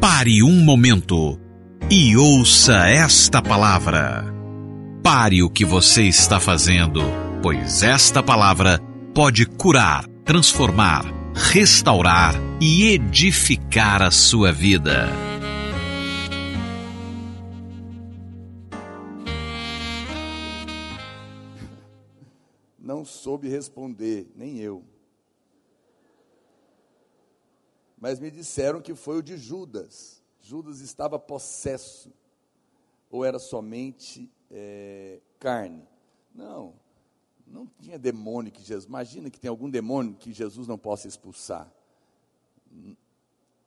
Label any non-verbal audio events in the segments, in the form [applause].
Pare um momento e ouça esta palavra. Pare o que você está fazendo, pois esta palavra pode curar, transformar, restaurar e edificar a sua vida. Não soube responder, nem eu. Mas me disseram que foi o de Judas. Judas estava possesso. Ou era somente é, carne? Não, não tinha demônio que Jesus. Imagina que tem algum demônio que Jesus não possa expulsar.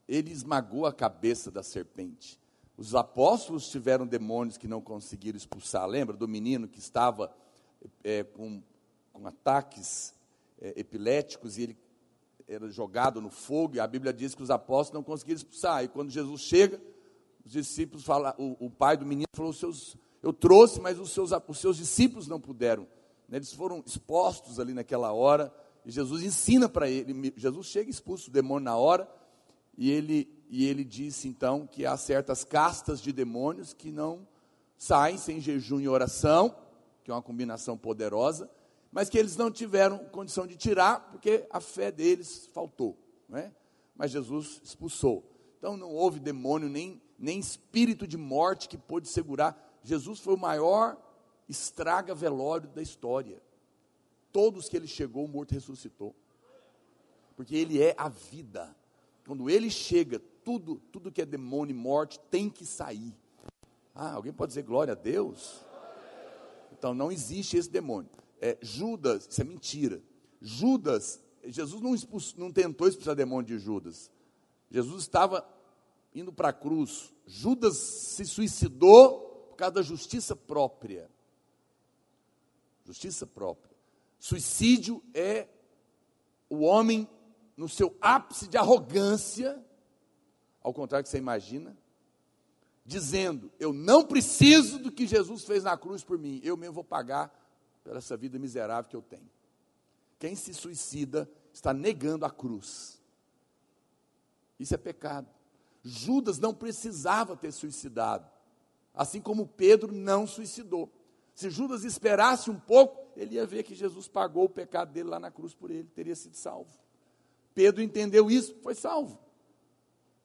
Ele esmagou a cabeça da serpente. Os apóstolos tiveram demônios que não conseguiram expulsar. Lembra do menino que estava é, com, com ataques é, epiléticos e ele era jogado no fogo, e a Bíblia diz que os apóstolos não conseguiram expulsar. E quando Jesus chega, os discípulos falam, o, o pai do menino falou: seus, Eu trouxe, mas os seus, os seus discípulos não puderam. Né, eles foram expostos ali naquela hora, e Jesus ensina para ele. Jesus chega e expulsa o demônio na hora, e ele, e ele disse então que há certas castas de demônios que não saem sem jejum e oração, que é uma combinação poderosa mas que eles não tiveram condição de tirar, porque a fé deles faltou. Não é? Mas Jesus expulsou. Então não houve demônio, nem, nem espírito de morte que pôde segurar. Jesus foi o maior estraga velório da história. Todos que ele chegou, morto ressuscitou. Porque ele é a vida. Quando ele chega, tudo, tudo que é demônio e morte tem que sair. Ah, alguém pode dizer glória a Deus? Então não existe esse demônio é, Judas, isso é mentira. Judas, Jesus não, não tentou expulsar demônio de Judas. Jesus estava indo para a cruz. Judas se suicidou por causa da justiça própria. Justiça própria. Suicídio é o homem no seu ápice de arrogância, ao contrário do que você imagina, dizendo: Eu não preciso do que Jesus fez na cruz por mim, eu mesmo vou pagar pela essa vida miserável que eu tenho. Quem se suicida está negando a cruz. Isso é pecado. Judas não precisava ter suicidado, assim como Pedro não suicidou. Se Judas esperasse um pouco, ele ia ver que Jesus pagou o pecado dele lá na cruz por ele, teria sido salvo. Pedro entendeu isso, foi salvo.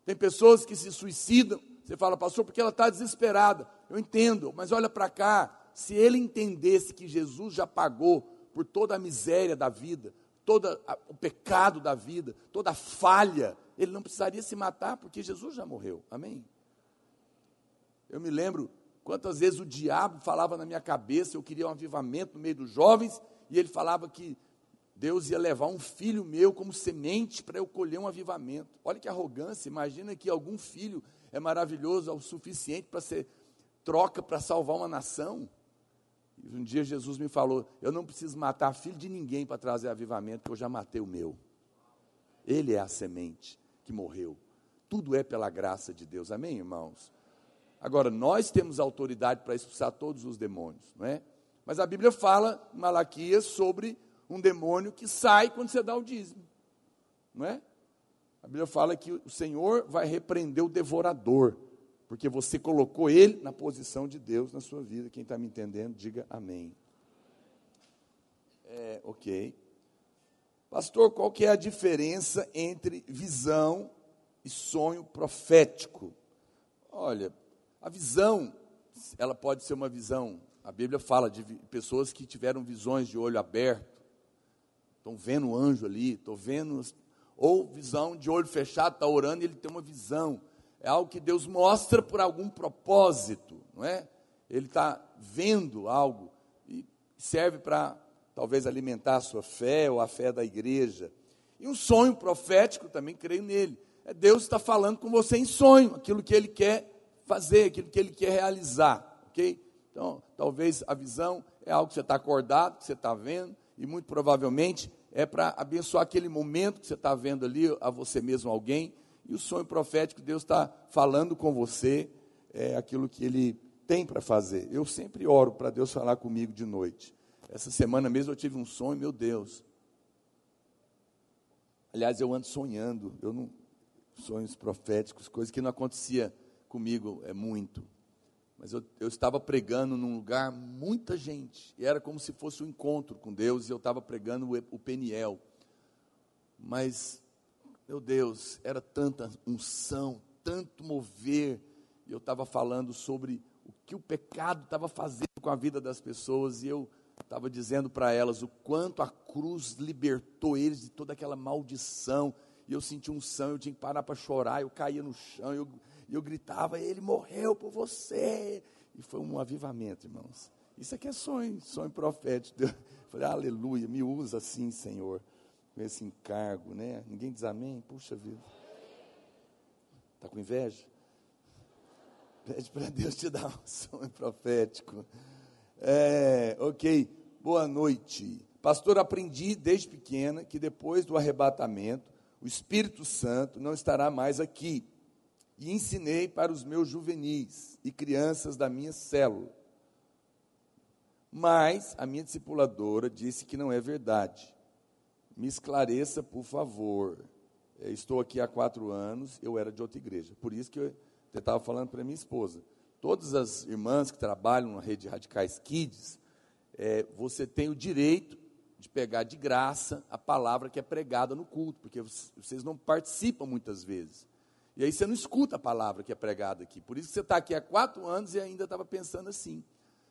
Tem pessoas que se suicidam, você fala, pastor, porque ela está desesperada. Eu entendo, mas olha para cá, se ele entendesse que Jesus já pagou por toda a miséria da vida, todo o pecado da vida, toda a falha, ele não precisaria se matar, porque Jesus já morreu. Amém? Eu me lembro quantas vezes o diabo falava na minha cabeça, eu queria um avivamento no meio dos jovens, e ele falava que Deus ia levar um filho meu como semente para eu colher um avivamento. Olha que arrogância, imagina que algum filho é maravilhoso o suficiente para ser troca para salvar uma nação. Um dia Jesus me falou: Eu não preciso matar filho de ninguém para trazer avivamento, porque eu já matei o meu. Ele é a semente que morreu. Tudo é pela graça de Deus. Amém, irmãos? Agora, nós temos autoridade para expulsar todos os demônios, não é? Mas a Bíblia fala, em Malaquias, sobre um demônio que sai quando você dá o dízimo, não é? A Bíblia fala que o Senhor vai repreender o devorador porque você colocou ele na posição de Deus na sua vida. Quem está me entendendo, diga amém. É, ok. Pastor, qual que é a diferença entre visão e sonho profético? Olha, a visão, ela pode ser uma visão. A Bíblia fala de pessoas que tiveram visões de olho aberto. Estão vendo o anjo ali, estão vendo. Ou visão de olho fechado, está orando e ele tem uma visão é algo que Deus mostra por algum propósito, não é? Ele está vendo algo e serve para talvez alimentar a sua fé ou a fé da igreja. E um sonho profético também creio nele. É Deus está falando com você em sonho, aquilo que Ele quer fazer, aquilo que Ele quer realizar, ok? Então, talvez a visão é algo que você está acordado, que você está vendo, e muito provavelmente é para abençoar aquele momento que você está vendo ali, a você mesmo, alguém, e o sonho profético, Deus está falando com você é, aquilo que Ele tem para fazer. Eu sempre oro para Deus falar comigo de noite. Essa semana mesmo eu tive um sonho, meu Deus. Aliás, eu ando sonhando. Eu não, sonhos proféticos, coisa que não acontecia comigo é muito. Mas eu, eu estava pregando num lugar, muita gente, e era como se fosse um encontro com Deus, e eu estava pregando o, o Peniel. Mas, meu Deus, era tanta unção, tanto mover, e eu estava falando sobre o que o pecado estava fazendo com a vida das pessoas, e eu estava dizendo para elas o quanto a cruz libertou eles de toda aquela maldição, e eu senti unção, eu tinha que parar para chorar, eu caía no chão, eu e eu gritava: Ele morreu por você. E foi um avivamento, irmãos. Isso aqui é sonho, sonho profético. [laughs] Eu falei: Aleluia, me usa assim, Senhor, esse encargo, né? Ninguém diz amém? Puxa vida. Está com inveja? Pede para Deus te dar um sonho profético. É, ok, boa noite. Pastor, aprendi desde pequena que depois do arrebatamento, o Espírito Santo não estará mais aqui e ensinei para os meus juvenis e crianças da minha célula. Mas a minha discipuladora disse que não é verdade. Me esclareça, por favor. Eu estou aqui há quatro anos, eu era de outra igreja. Por isso que eu estava falando para minha esposa. Todas as irmãs que trabalham na rede Radicais Kids, é, você tem o direito de pegar de graça a palavra que é pregada no culto, porque vocês não participam muitas vezes. E aí você não escuta a palavra que é pregada aqui. Por isso que você está aqui há quatro anos e ainda estava pensando assim.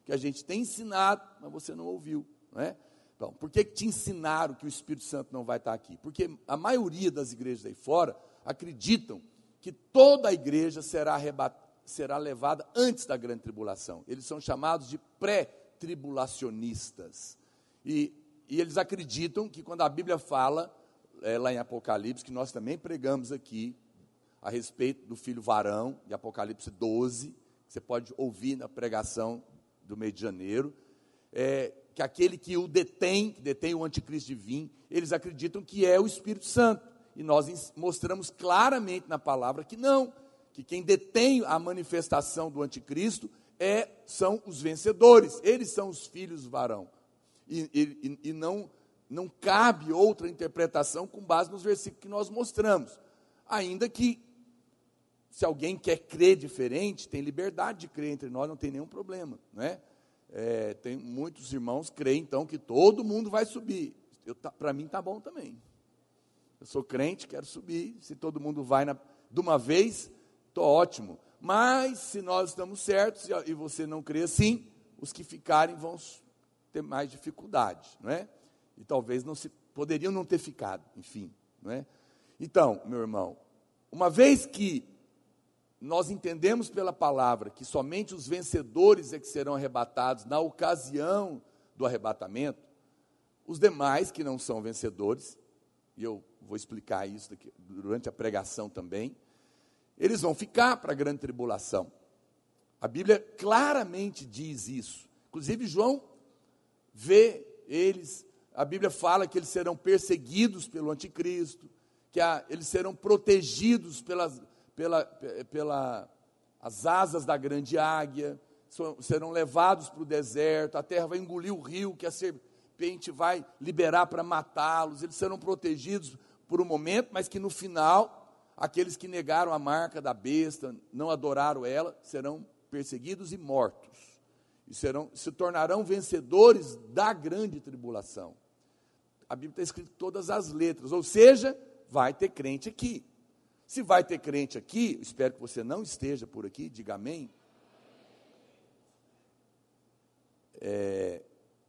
Que a gente tem ensinado, mas você não ouviu. Não é? Então, por que, que te ensinaram que o Espírito Santo não vai estar aqui? Porque a maioria das igrejas aí fora acreditam que toda a igreja será, será levada antes da grande tribulação. Eles são chamados de pré-tribulacionistas. E, e, eles acreditam que quando a Bíblia fala, é, lá em Apocalipse, que nós também pregamos aqui, a respeito do filho varão, de Apocalipse 12, você pode ouvir na pregação do mês de janeiro, é, que aquele que o detém, que detém o anticristo divino, eles acreditam que é o Espírito Santo. E nós mostramos claramente na palavra que não, que quem detém a manifestação do anticristo é, são os vencedores, eles são os filhos varão. E, e, e não, não cabe outra interpretação com base nos versículos que nós mostramos. Ainda que se alguém quer crer diferente, tem liberdade de crer entre nós, não tem nenhum problema, não é? É tem muitos irmãos creem então que todo mundo vai subir. Tá, Para mim tá bom também. Eu sou crente, quero subir. Se todo mundo vai na, de uma vez, tô ótimo. Mas se nós estamos certos e, e você não crê assim, os que ficarem vão ter mais dificuldade, não é? E talvez não se poderiam não ter ficado, enfim, não é? Então, meu irmão, uma vez que nós entendemos pela palavra que somente os vencedores é que serão arrebatados na ocasião do arrebatamento, os demais que não são vencedores, e eu vou explicar isso daqui, durante a pregação também, eles vão ficar para a grande tribulação. A Bíblia claramente diz isso. Inclusive, João vê eles, a Bíblia fala que eles serão perseguidos pelo anticristo, que a, eles serão protegidos pelas pela, pela as asas da grande águia, serão levados para o deserto, a terra vai engolir o rio que a serpente vai liberar para matá-los, eles serão protegidos por um momento, mas que no final, aqueles que negaram a marca da besta, não adoraram ela, serão perseguidos e mortos. E serão, se tornarão vencedores da grande tribulação. A Bíblia está escrito todas as letras, ou seja, vai ter crente aqui. Se vai ter crente aqui, espero que você não esteja por aqui, diga amém. É,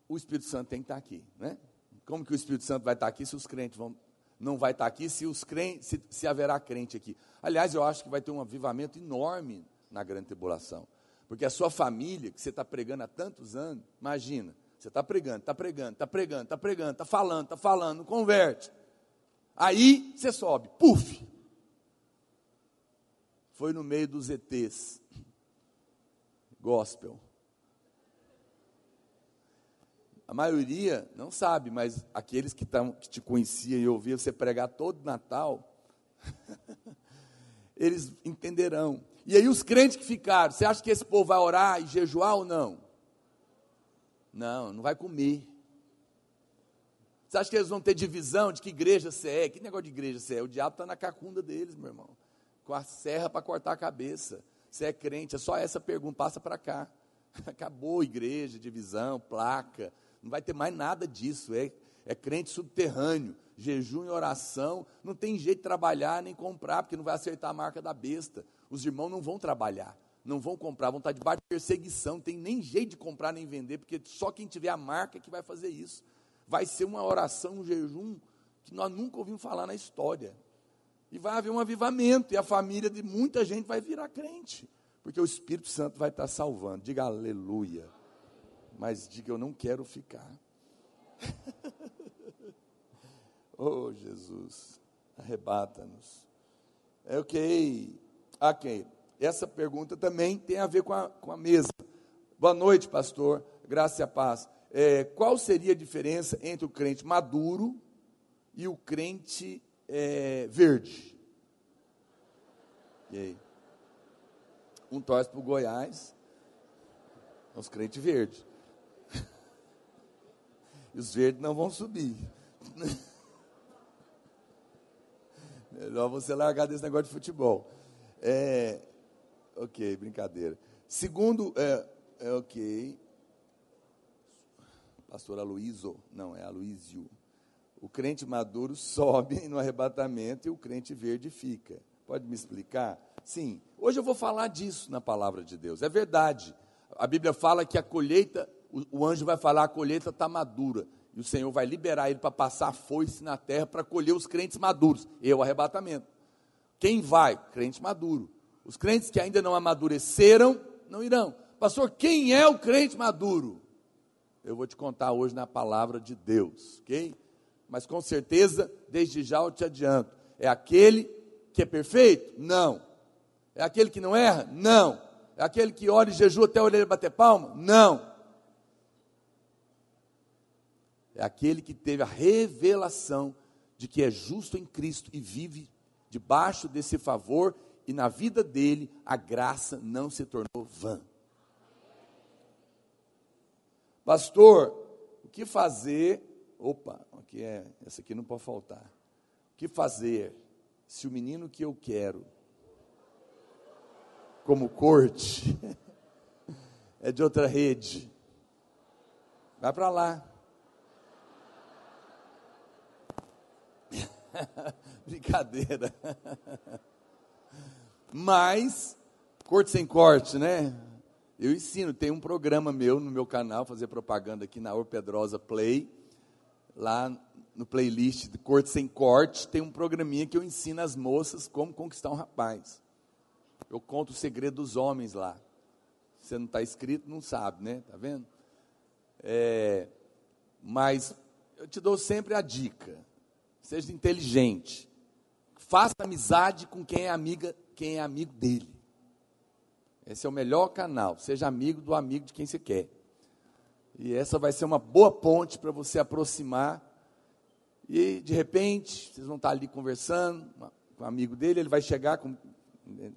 o Espírito Santo tem que estar aqui, né? Como que o Espírito Santo vai estar aqui se os crentes vão, não vai estar aqui, se, os crentes, se, se haverá crente aqui? Aliás, eu acho que vai ter um avivamento enorme na grande tribulação. Porque a sua família, que você está pregando há tantos anos, imagina, você está pregando, está pregando, está pregando, está pregando, está falando, está falando, converte. Aí você sobe, puf, foi no meio dos ETs. Gospel. A maioria não sabe, mas aqueles que, tam, que te conheciam e ouviam você pregar todo Natal, [laughs] eles entenderão. E aí os crentes que ficaram, você acha que esse povo vai orar e jejuar ou não? Não, não vai comer. Você acha que eles vão ter divisão de que igreja você é? Que negócio de igreja você é? O diabo está na cacunda deles, meu irmão. Com a serra para cortar a cabeça. Você é crente, é só essa pergunta, passa para cá. [laughs] Acabou igreja, divisão, placa, não vai ter mais nada disso. É, é crente subterrâneo, jejum e oração. Não tem jeito de trabalhar nem comprar, porque não vai acertar a marca da besta. Os irmãos não vão trabalhar, não vão comprar, vão estar debaixo de perseguição. Não tem nem jeito de comprar nem vender, porque só quem tiver a marca é que vai fazer isso. Vai ser uma oração, um jejum que nós nunca ouvimos falar na história. E vai haver um avivamento, e a família de muita gente vai virar crente, porque o Espírito Santo vai estar salvando. Diga aleluia. Mas diga, eu não quero ficar. [laughs] oh, Jesus, arrebata-nos. É ok. Ok. Essa pergunta também tem a ver com a, com a mesa. Boa noite, pastor. Graça e paz. É, qual seria a diferença entre o crente maduro e o crente é, verde. E aí? Um torce para o Goiás, os crentes verdes. [laughs] Os verdes não vão subir. [laughs] Melhor você largar desse negócio de futebol. É, ok, brincadeira. Segundo, é, é ok. Pastor Aloísio, não, é Aloísio. O crente maduro [laughs] sobe no arrebatamento e o crente verde fica. Pode me explicar? Sim. Hoje eu vou falar disso na palavra de Deus. É verdade. A Bíblia fala que a colheita, o, o anjo vai falar, a colheita está madura. E o Senhor vai liberar ele para passar foice na terra para colher os crentes maduros. E o arrebatamento. Quem vai? Crente maduro. Os crentes que ainda não amadureceram, não irão. Pastor, quem é o crente maduro? Eu vou te contar hoje na palavra de Deus, ok? Mas com certeza, desde já eu te adianto: é aquele que é perfeito? Não. É aquele que não erra? Não. É aquele que ora e jejua até a orelha bater palma? Não. É aquele que teve a revelação de que é justo em Cristo e vive debaixo desse favor, e na vida dele a graça não se tornou vã. Pastor, o que fazer? Opa, que é, essa aqui não pode faltar. O que fazer se o menino que eu quero, como corte, [laughs] é de outra rede? Vai para lá. [laughs] Brincadeira. [laughs] Mas, corte sem corte, né? Eu ensino, tem um programa meu no meu canal, fazer propaganda aqui na Orpedrosa Play lá no playlist de Corte Sem Corte, tem um programinha que eu ensino as moças como conquistar um rapaz. Eu conto o segredo dos homens lá. Você não está inscrito, não sabe, né? Tá vendo? É, mas eu te dou sempre a dica: seja inteligente, faça amizade com quem é amiga, quem é amigo dele. Esse é o melhor canal. Seja amigo do amigo de quem você quer. E essa vai ser uma boa ponte para você aproximar. E de repente, vocês vão estar ali conversando com um amigo dele, ele vai chegar com.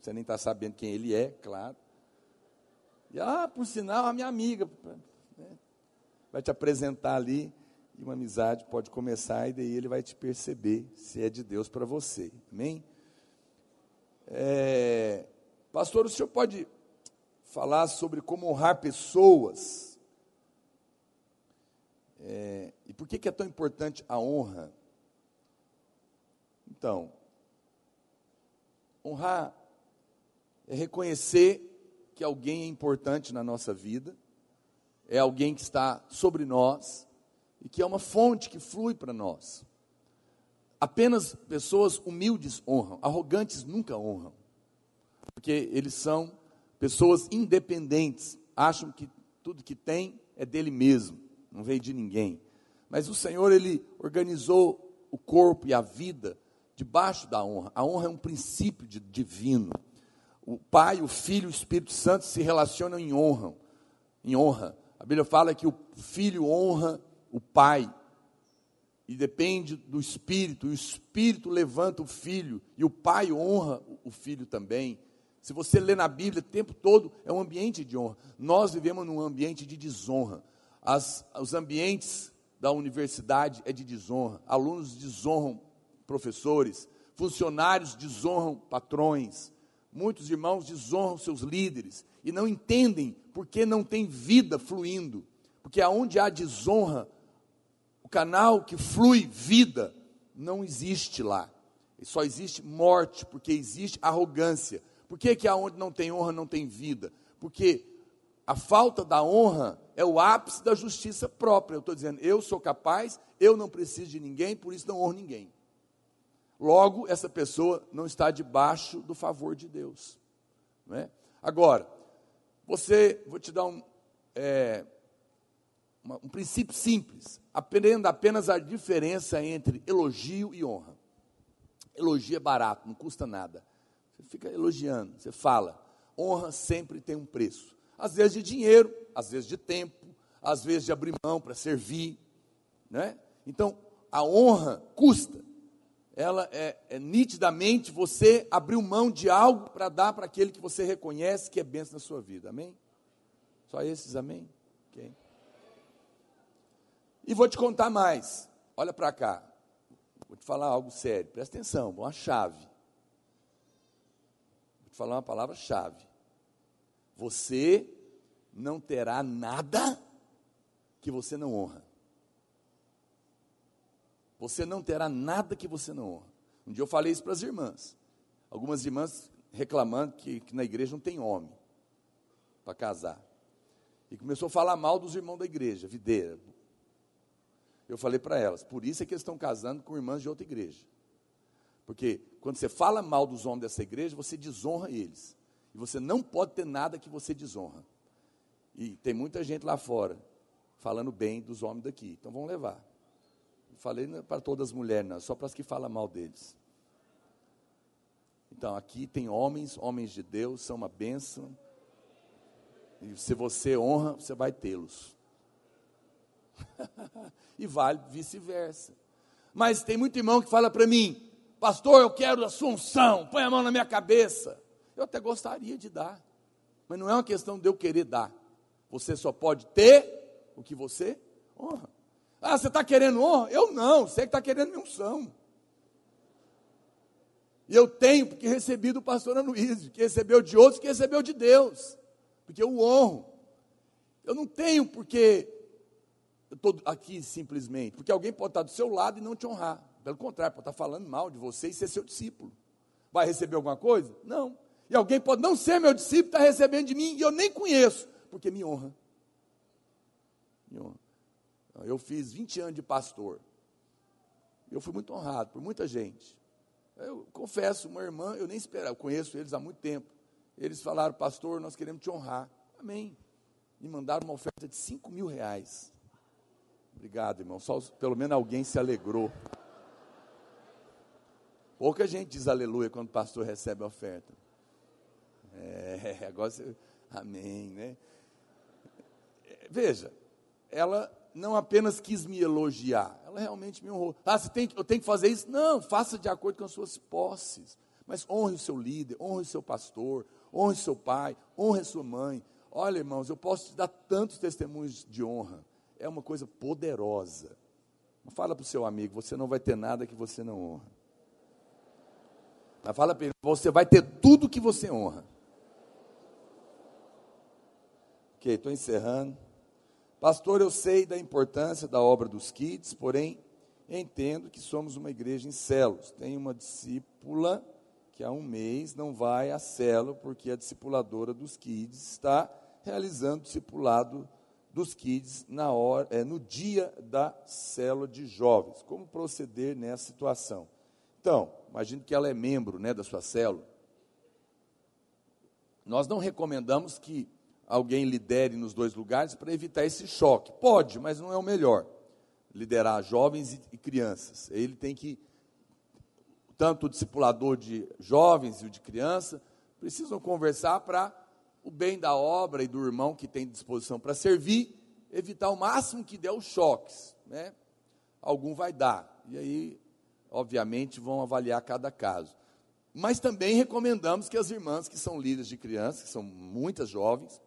Você nem está sabendo quem ele é, claro. E, ah, por sinal, a minha amiga. Né? Vai te apresentar ali e uma amizade pode começar e daí ele vai te perceber se é de Deus para você. Amém? É, pastor, o senhor pode falar sobre como honrar pessoas é, e por que, que é tão importante a honra? Então, honrar é reconhecer que alguém é importante na nossa vida, é alguém que está sobre nós e que é uma fonte que flui para nós. Apenas pessoas humildes honram, arrogantes nunca honram, porque eles são pessoas independentes, acham que tudo que tem é dele mesmo não veio de ninguém. Mas o Senhor, Ele organizou o corpo e a vida debaixo da honra. A honra é um princípio de, divino. O Pai, o Filho e o Espírito Santo se relacionam em honra. Em honra. A Bíblia fala que o Filho honra o Pai. E depende do Espírito. O Espírito levanta o Filho. E o Pai honra o Filho também. Se você lê na Bíblia o tempo todo, é um ambiente de honra. Nós vivemos num ambiente de desonra. As, os ambientes da universidade é de desonra, alunos desonram professores, funcionários desonram patrões, muitos irmãos desonram seus líderes e não entendem porque não tem vida fluindo. Porque aonde há desonra, o canal que flui vida não existe lá. Só existe morte, porque existe arrogância. Por que, que aonde não tem honra não tem vida? Porque a falta da honra é o ápice da justiça própria. Eu estou dizendo, eu sou capaz, eu não preciso de ninguém, por isso não honro ninguém. Logo, essa pessoa não está debaixo do favor de Deus. Não é? Agora, você, vou te dar um, é, uma, um princípio simples. Aprenda apenas a diferença entre elogio e honra. Elogio é barato, não custa nada. Você fica elogiando, você fala. Honra sempre tem um preço. Às vezes de dinheiro, às vezes de tempo, às vezes de abrir mão para servir. Né? Então, a honra custa. Ela é, é nitidamente você abriu mão de algo para dar para aquele que você reconhece que é bênção na sua vida. Amém? Só esses, amém? Okay. E vou te contar mais. Olha para cá. Vou te falar algo sério. Presta atenção, uma chave. Vou te falar uma palavra-chave. Você não terá nada que você não honra. Você não terá nada que você não honra. Um dia eu falei isso para as irmãs. Algumas irmãs reclamando que, que na igreja não tem homem para casar. E começou a falar mal dos irmãos da igreja, videira, eu falei para elas, por isso é que eles estão casando com irmãs de outra igreja. Porque quando você fala mal dos homens dessa igreja, você desonra eles. E você não pode ter nada que você desonra. E tem muita gente lá fora falando bem dos homens daqui. Então vão levar. Não falei para todas as mulheres, não, só para as que falam mal deles. Então aqui tem homens, homens de Deus, são uma bênção. E se você honra, você vai tê-los. [laughs] e vale vice-versa. Mas tem muito irmão que fala para mim, pastor, eu quero a sua unção, põe a mão na minha cabeça. Eu até gostaria de dar, mas não é uma questão de eu querer dar. Você só pode ter o que você honra. Ah, você está querendo honra? Eu não, você que está querendo minha unção. E eu tenho, porque recebi do pastor Anuísio, que recebeu de outros, que recebeu de Deus. Porque eu o honro. Eu não tenho porque eu estou aqui simplesmente, porque alguém pode estar do seu lado e não te honrar. Pelo contrário, pode estar falando mal de você e ser seu discípulo. Vai receber alguma coisa? Não. E alguém pode não ser meu discípulo, está recebendo de mim e eu nem conheço, porque me honra. Me honra. Eu fiz 20 anos de pastor. Eu fui muito honrado por muita gente. Eu confesso, uma irmã, eu nem esperava, eu conheço eles há muito tempo. Eles falaram, pastor, nós queremos te honrar. Amém. Me mandaram uma oferta de 5 mil reais. Obrigado, irmão. Só, pelo menos alguém se alegrou. Pouca gente diz aleluia quando o pastor recebe a oferta. É, [laughs] agora você, amém, né? Veja, ela não apenas quis me elogiar, ela realmente me honrou. Ah, você tem, eu tenho que fazer isso? Não, faça de acordo com as suas posses. Mas honre o seu líder, honre o seu pastor, honre seu pai, honre sua mãe. Olha, irmãos, eu posso te dar tantos testemunhos de honra é uma coisa poderosa. Fala para o seu amigo, você não vai ter nada que você não honra. Mas fala para ele, você vai ter tudo que você honra. Ok, estou encerrando. Pastor, eu sei da importância da obra dos kids, porém entendo que somos uma igreja em celos. Tem uma discípula que há um mês não vai a celo porque a discipuladora dos kids está realizando discipulado dos kids na hora, é, no dia da célula de jovens. Como proceder nessa situação? Então, imagine que ela é membro né, da sua célula. Nós não recomendamos que alguém lidere nos dois lugares para evitar esse choque. Pode, mas não é o melhor. Liderar jovens e, crianças. Ele tem que, tanto o discipulador de jovens e o de criança, precisam conversar para o bem da obra e do irmão que tem disposição para servir, evitar o máximo que der os choques, né? Algum vai dar. E aí, obviamente, vão avaliar cada caso. Mas também recomendamos que as irmãs que são líderes de crianças, que são muitas jovens,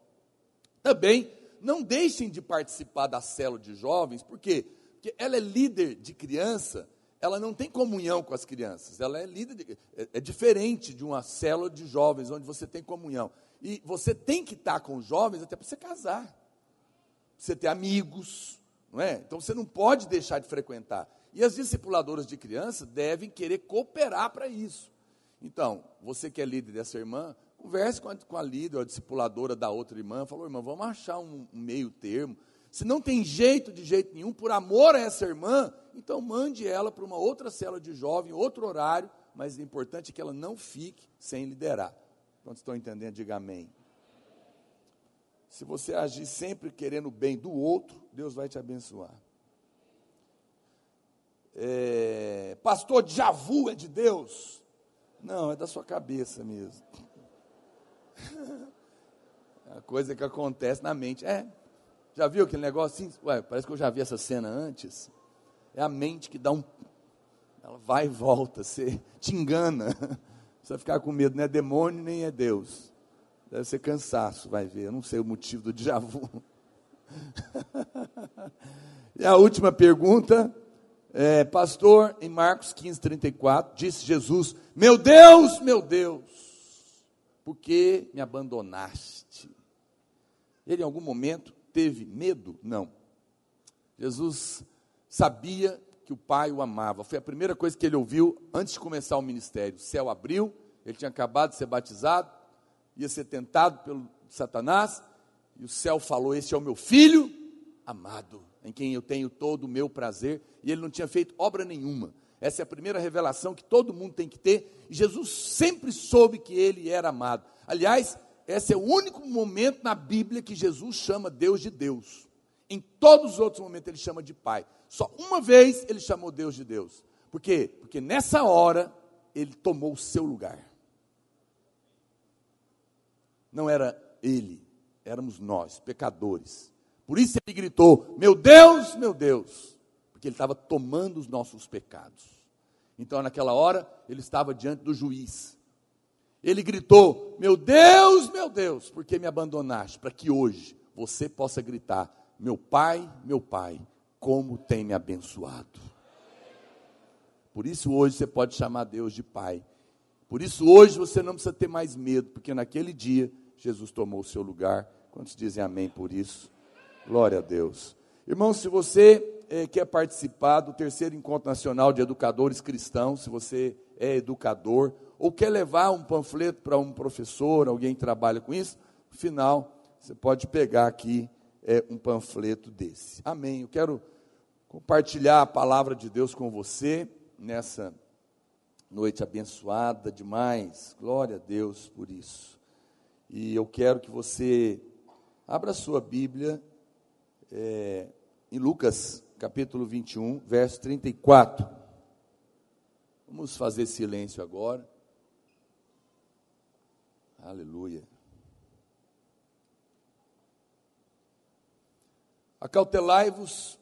também não deixem de participar da célula de jovens, por quê? Porque ela é líder de criança, ela não tem comunhão com as crianças, ela é líder, de, é, é, diferente de uma célula de jovens, onde você tem comunhão. E você tem que estar com os jovens até para você casar, pra você ter amigos, não é? Então você não pode deixar de frequentar. E as discipuladoras de crianças devem querer cooperar para isso. Então, você que é líder dessa irmã, converse com a, com a líder, a discipuladora da outra irmã, falou, irmã, vamos achar um, um meio termo. Se não tem jeito de jeito nenhum, por amor a essa irmã, então mande ela para uma outra cela de jovem, outro horário, mas o importante é que ela não fique sem liderar. Quando estão entendendo, diga amém. Se você agir sempre querendo o bem do outro, Deus vai te abençoar. É, pastor, Javu é de Deus? Não, é da sua cabeça mesmo. [laughs] É a coisa que acontece na mente. É, já viu aquele negócio assim? Ué, parece que eu já vi essa cena antes. É a mente que dá um. Ela vai e volta, você te engana. [laughs] Vai ficar com medo, não é demônio nem é Deus. Deve ser cansaço, vai ver. Eu não sei o motivo do déjà vu. [laughs] e a última pergunta, é, pastor, em Marcos 15, 34, disse Jesus: Meu Deus, meu Deus, por que me abandonaste? Ele em algum momento teve medo? Não. Jesus sabia que o Pai o amava. Foi a primeira coisa que ele ouviu antes de começar o ministério. O céu abriu, ele tinha acabado de ser batizado, ia ser tentado pelo Satanás, e o céu falou: Este é o meu filho amado, em quem eu tenho todo o meu prazer. E ele não tinha feito obra nenhuma. Essa é a primeira revelação que todo mundo tem que ter. Jesus sempre soube que ele era amado. Aliás, esse é o único momento na Bíblia que Jesus chama Deus de Deus. Em todos os outros momentos ele chama de Pai. Só uma vez ele chamou Deus de Deus. Por quê? Porque nessa hora ele tomou o seu lugar. Não era ele, éramos nós, pecadores. Por isso ele gritou: Meu Deus, meu Deus, porque ele estava tomando os nossos pecados. Então, naquela hora, ele estava diante do juiz ele gritou: Meu Deus, meu Deus, por que me abandonaste? Para que hoje você possa gritar: Meu Pai, meu Pai, como tem me abençoado. Por isso hoje você pode chamar Deus de Pai. Por isso hoje você não precisa ter mais medo, porque naquele dia Jesus tomou o seu lugar. Quantos dizem amém por isso? Glória a Deus. Irmão, se você é, quer participar do terceiro encontro nacional de educadores cristãos, se você é educador, ou quer levar um panfleto para um professor, alguém que trabalha com isso, no final você pode pegar aqui é, um panfleto desse. Amém. Eu quero compartilhar a palavra de Deus com você nessa noite abençoada demais. Glória a Deus por isso. E eu quero que você abra a sua Bíblia é, em Lucas capítulo 21, verso 34. Vamos fazer silêncio agora. Aleluia. Acautelai-vos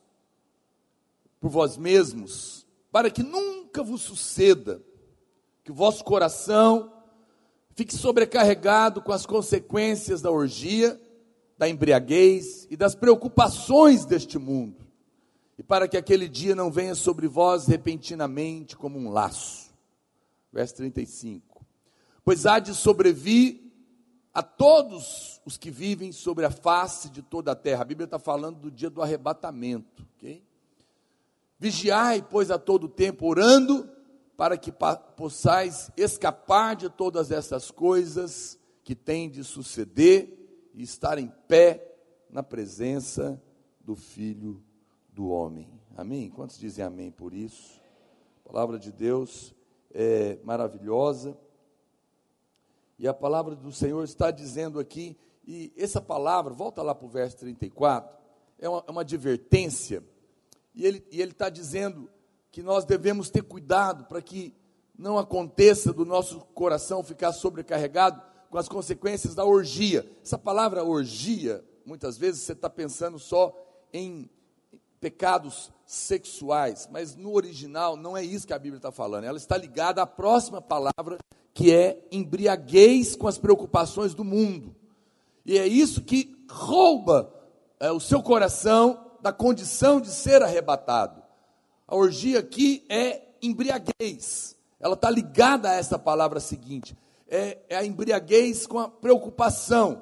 por vós mesmos, para que nunca vos suceda que o vosso coração fique sobrecarregado com as consequências da orgia, da embriaguez e das preocupações deste mundo, e para que aquele dia não venha sobre vós repentinamente como um laço. Verso 35 pois há de sobrevir a todos os que vivem sobre a face de toda a terra. A Bíblia está falando do dia do arrebatamento. Okay? Vigiai, pois, a todo tempo, orando, para que possais escapar de todas essas coisas que têm de suceder e estar em pé na presença do Filho do Homem. Amém? Quantos dizem amém por isso? A palavra de Deus é maravilhosa. E a palavra do Senhor está dizendo aqui, e essa palavra, volta lá para o verso 34, é uma, é uma advertência, e ele, e ele está dizendo que nós devemos ter cuidado para que não aconteça do nosso coração ficar sobrecarregado com as consequências da orgia. Essa palavra orgia, muitas vezes você está pensando só em pecados sexuais, mas no original não é isso que a Bíblia está falando, ela está ligada à próxima palavra que é embriaguez com as preocupações do mundo. E é isso que rouba é, o seu coração da condição de ser arrebatado. A orgia aqui é embriaguez. Ela está ligada a essa palavra seguinte. É, é, a embriaguez com a preocupação.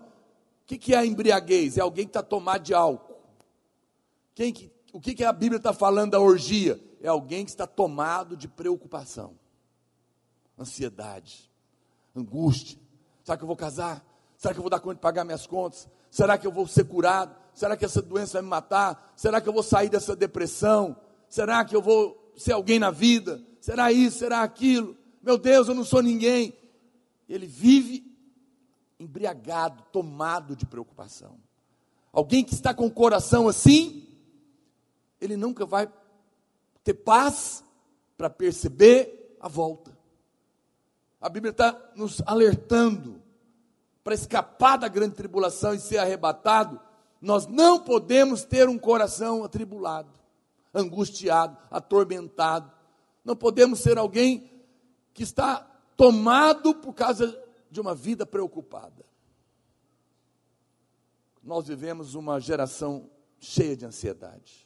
O que, que é a embriaguez? É alguém que está tomado de álcool. Quem que, o que, que a Bíblia está falando da orgia? É alguém que está tomado de preocupação, ansiedade, angústia. Será que eu vou casar? Será que eu vou dar conta de pagar minhas contas? Será que eu vou ser curado? Será que essa doença vai me matar? Será que eu vou sair dessa depressão? Será que eu vou ser alguém na vida? Será isso? Será aquilo? Meu Deus, eu não sou ninguém. Ele vive embriagado, tomado de preocupação. Alguém que está com o coração assim, ele nunca vai ter paz para perceber a volta. A Bíblia está nos alertando para escapar da grande tribulação e ser arrebatado. Nós não podemos ter um coração atribulado, angustiado, atormentado. Não podemos ser alguém que está tomado por causa de uma vida preocupada. Nós vivemos uma geração cheia de ansiedade,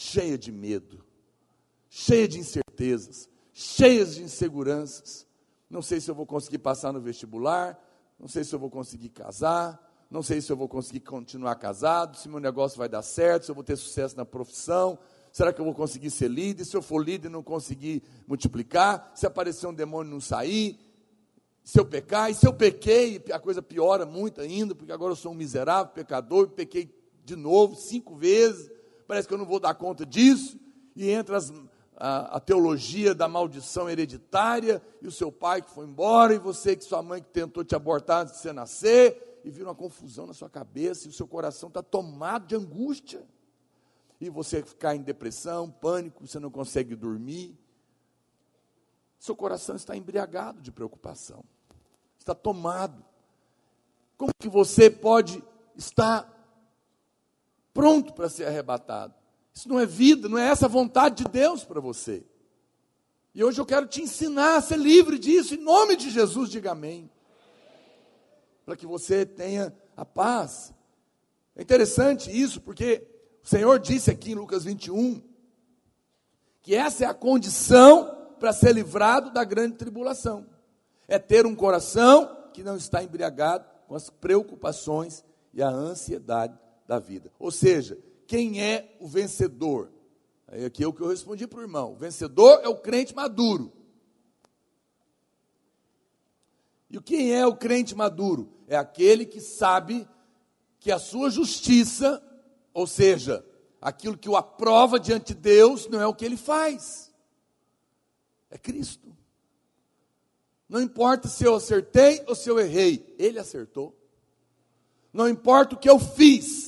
cheia de medo, cheia de incertezas, cheia de inseguranças. Não sei se eu vou conseguir passar no vestibular, não sei se eu vou conseguir casar, não sei se eu vou conseguir continuar casado, se meu negócio vai dar certo, se eu vou ter sucesso na profissão, será que eu vou conseguir ser líder? Se eu for líder e não conseguir multiplicar, se aparecer um demônio e não sair, se eu pecar, e se eu pequei, a coisa piora muito ainda, porque agora eu sou um miserável pecador, pequei de novo cinco vezes, parece que eu não vou dar conta disso, e entra as, a, a, teologia da maldição hereditária, e o seu pai que foi embora, e você que sua mãe que tentou te abortar antes de você nascer, e vira uma confusão na sua cabeça, e o seu coração está tomado de angústia. E você ficar em depressão, pânico, você não consegue dormir. Seu coração está embriagado de preocupação. Está tomado. Como que você pode estar pronto para ser arrebatado? Isso não é vida, não é essa vontade de Deus para você. E hoje eu quero te ensinar a ser livre disso, em nome de Jesus, diga amém. Para que você tenha a paz. É interessante isso, porque o Senhor disse aqui em Lucas 21 que essa é a condição para ser livrado da grande tribulação. É ter um coração que não está embriagado com as preocupações e a ansiedade da vida. Ou seja, quem é o vencedor? Aí aqui é o que eu respondi para o irmão. O vencedor é o crente maduro. E quem é o crente maduro? É aquele que sabe que a sua justiça, ou seja, aquilo que o aprova diante de Deus, não é o que ele faz. É Cristo. Não importa se eu acertei ou se eu errei, ele acertou. Não importa o que eu fiz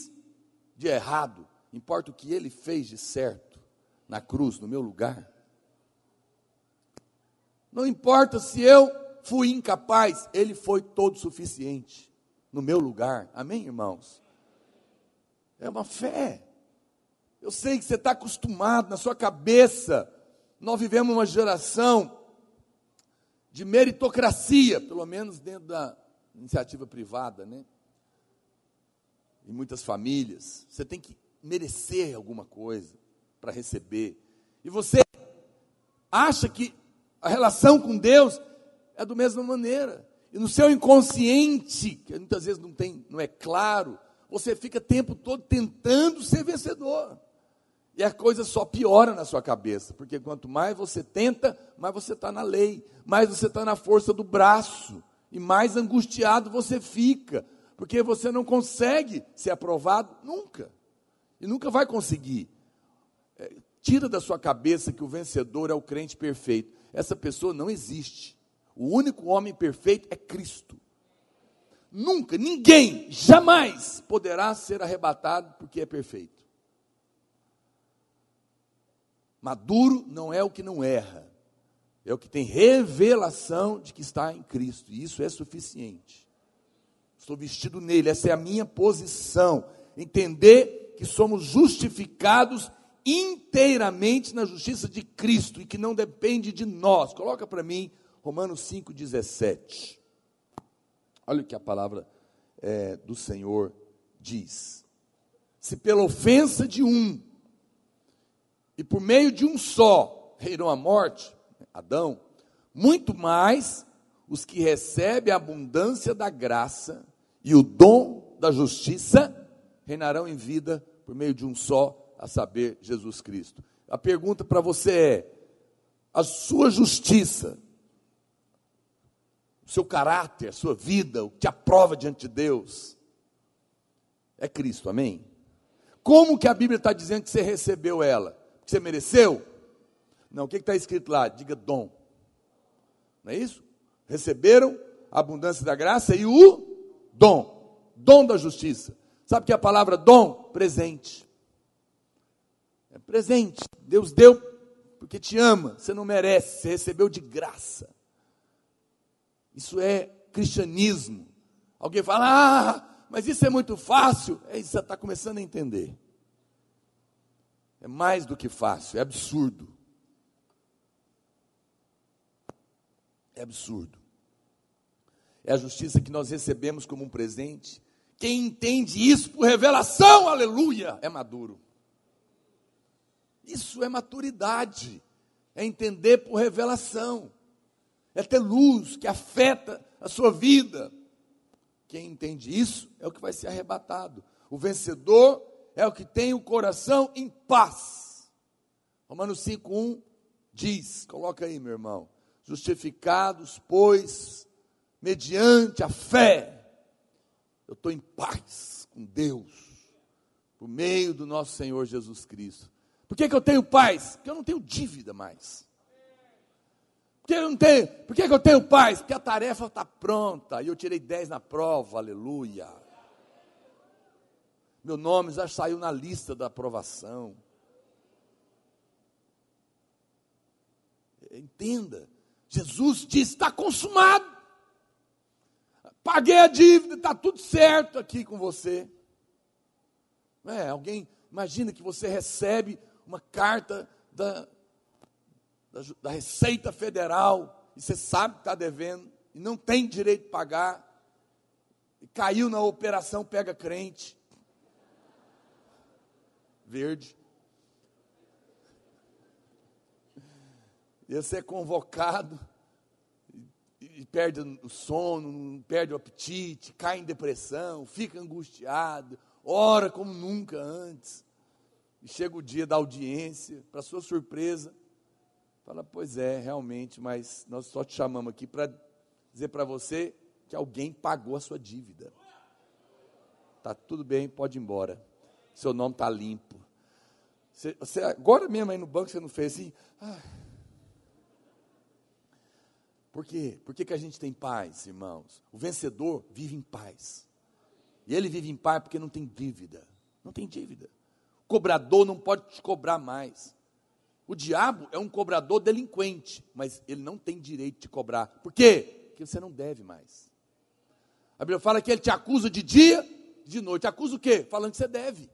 de errado, importa o que ele fez de certo na cruz, no meu lugar. Não importa se eu fui incapaz, ele foi todo suficiente no meu lugar. Amém, irmãos? É uma fé. Eu sei que você está acostumado na sua cabeça. Nós vivemos uma geração de meritocracia, pelo menos dentro da iniciativa privada, né? Em muitas famílias, você tem que merecer alguma coisa para receber. E você acha que a relação com Deus é da mesma maneira. E no seu inconsciente, que muitas vezes não tem, não é claro, você fica o tempo todo tentando ser vencedor. E a coisa só piora na sua cabeça, porque quanto mais você tenta, mais você está na lei, mais você está na força do braço, e mais angustiado você fica, porque você não consegue ser aprovado nunca e nunca vai conseguir. É, tira da sua cabeça que o vencedor é o crente perfeito. Essa pessoa não existe. O único homem perfeito é Cristo. Nunca, ninguém, jamais poderá ser arrebatado porque é perfeito. Maduro não é o que não erra, é o que tem revelação de que está em Cristo, e isso é suficiente. Estou vestido nele, essa é a minha posição. Entender que somos justificados inteiramente na justiça de Cristo e que não depende de nós. Coloca para mim Romanos 5,17. Olha o que a palavra é, do Senhor diz. Se pela ofensa de um, e por meio de um só, irão à morte, Adão, muito mais os que recebem a abundância da graça e o dom da justiça reinarão em vida por meio de um só, a saber, Jesus Cristo. A pergunta para você é: a sua justiça, o seu caráter, a sua vida, o que te aprova diante de Deus, é Cristo, amém? Como que a Bíblia está dizendo que você recebeu ela? Que você mereceu? Não, o que está escrito lá? Diga dom. Não é isso? Receberam a abundância da graça e o dom. Dom da justiça. Sabe que é a palavra dom? Presente. É presente. Deus deu porque te ama. Você não merece, você recebeu de graça. Isso é cristianismo. Alguém fala, ah, mas isso é muito fácil. É isso, você está começando a entender. É mais do que fácil, é absurdo. É absurdo. É a justiça que nós recebemos como um presente. Quem entende isso por revelação, aleluia, é maduro. Isso é maturidade, é entender por revelação, é ter luz que afeta a sua vida. Quem entende isso é o que vai ser arrebatado. O vencedor é o que tem o coração em paz. Romanos 5:1 diz, coloca aí, meu irmão, justificados, pois, mediante a fé, eu estou em paz com Deus, por meio do nosso Senhor Jesus Cristo. Por que, que eu tenho paz? Porque eu não tenho dívida mais. Por que eu não tenho? Por que, que eu tenho paz? Porque a tarefa está pronta e eu tirei 10 na prova, aleluia. Meu nome já saiu na lista da aprovação. Entenda, Jesus disse: está consumado. Paguei a dívida, está tudo certo aqui com você. É, alguém, imagina que você recebe uma carta da, da, da Receita Federal e você sabe que está devendo e não tem direito de pagar. E caiu na operação Pega Crente. Verde. E você é convocado e perde o sono, perde o apetite, cai em depressão, fica angustiado, ora como nunca antes. E chega o dia da audiência, para sua surpresa, fala: Pois é, realmente, mas nós só te chamamos aqui para dizer para você que alguém pagou a sua dívida. Tá tudo bem, pode ir embora. Seu nome está limpo. Você, você, agora mesmo aí no banco você não fez assim. Ah, por quê? Por que, que a gente tem paz, irmãos? O vencedor vive em paz. E ele vive em paz porque não tem dívida. Não tem dívida. O cobrador não pode te cobrar mais. O diabo é um cobrador delinquente, mas ele não tem direito de cobrar. Por quê? Porque você não deve mais. A Bíblia fala que ele te acusa de dia, de noite. Acusa o quê? Falando que você deve.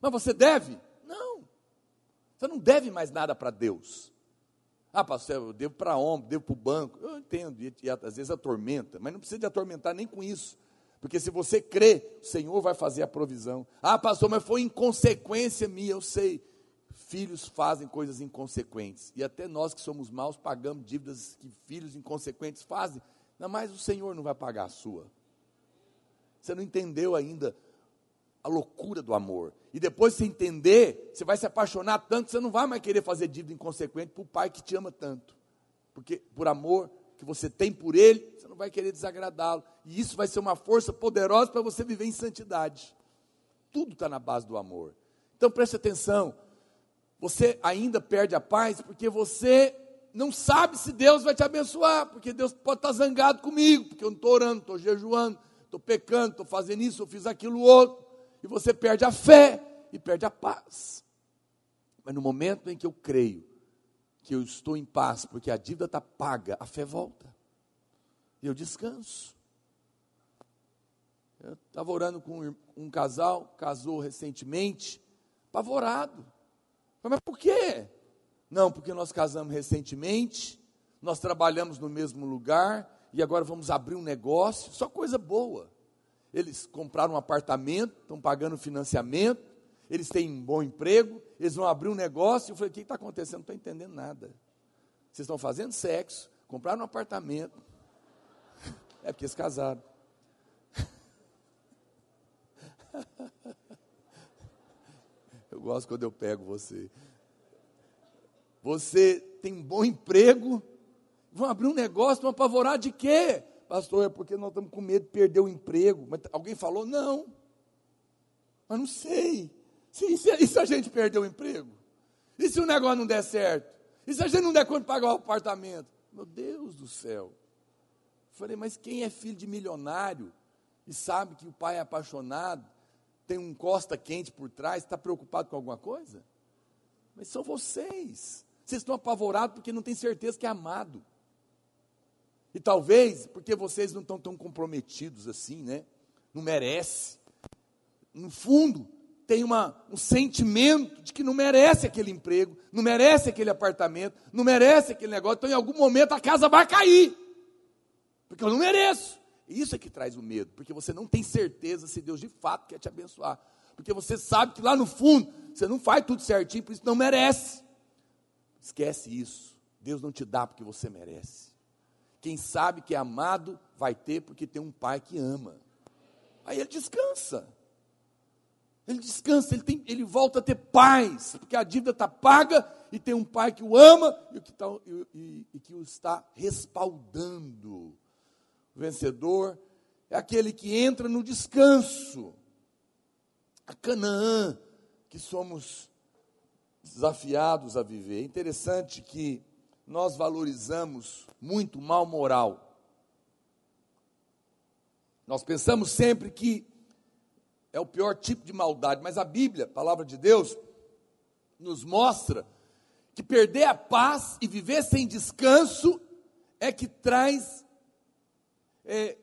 Mas você deve? Não. Você não deve mais nada para Deus. Ah, pastor, eu devo para homem, devo para o banco. Eu entendo, e, e, às vezes atormenta, mas não precisa de atormentar nem com isso. Porque se você crê, o Senhor vai fazer a provisão. Ah, pastor, mas foi inconsequência minha, eu sei. Filhos fazem coisas inconsequentes. E até nós que somos maus pagamos dívidas que filhos inconsequentes fazem. Não, mas o Senhor não vai pagar a sua. Você não entendeu ainda a loucura do amor. E depois você entender, você vai se apaixonar tanto, você não vai mais querer fazer dívida inconsequente para o pai que te ama tanto. Porque por amor que você tem por ele, você não vai querer desagradá-lo. E isso vai ser uma força poderosa para você viver em santidade. Tudo está na base do amor. Então preste atenção. Você ainda perde a paz porque você não sabe se Deus vai te abençoar, porque Deus pode estar zangado comigo, porque eu não estou orando, estou jejuando, estou pecando, estou fazendo isso, eu fiz aquilo outro e você perde a fé e perde a paz. Mas no momento em que eu creio que eu estou em paz, porque a dívida está paga, a fé volta. E eu descanso. Eu estava orando com um casal, casou recentemente, apavorado. Mas por quê? Não, porque nós casamos recentemente, nós trabalhamos no mesmo lugar e agora vamos abrir um negócio, só coisa boa. Eles compraram um apartamento, estão pagando financiamento, eles têm um bom emprego, eles vão abrir um negócio. Eu falei: o que está acontecendo? Não estou entendendo nada. Vocês estão fazendo sexo, compraram um apartamento. [laughs] É porque eles casaram. [laughs] Eu gosto quando eu pego você. Você tem um bom emprego, vão abrir um negócio, vão apavorar de quê? Pastor, é porque nós estamos com medo de perder o emprego. Mas alguém falou? Não. Mas não sei. E se, e se a gente perder o emprego? E se o negócio não der certo? E se a gente não der conta de pagar o apartamento? Meu Deus do céu. Falei, mas quem é filho de milionário e sabe que o pai é apaixonado, tem um costa quente por trás, está preocupado com alguma coisa? Mas são vocês. Vocês estão apavorados porque não têm certeza que é amado. E talvez porque vocês não estão tão comprometidos assim, né? Não merece. No fundo, tem uma, um sentimento de que não merece aquele emprego, não merece aquele apartamento, não merece aquele negócio. Então, em algum momento, a casa vai cair. Porque eu não mereço. Isso é que traz o medo, porque você não tem certeza se Deus de fato quer te abençoar. Porque você sabe que lá no fundo, você não faz tudo certinho, por isso não merece. Esquece isso. Deus não te dá porque você merece. Quem sabe que é amado vai ter porque tem um pai que ama. Aí ele descansa. Ele descansa, ele, tem, ele volta a ter paz, porque a dívida está paga e tem um pai que o ama e, que, tá, e, e, e que o está respaldando. O vencedor é aquele que entra no descanso. A Canaã que somos desafiados a viver. É interessante que nós valorizamos muito o mal moral. Nós pensamos sempre que é o pior tipo de maldade, mas a Bíblia, a palavra de Deus, nos mostra que perder a paz e viver sem descanso é que traz, é,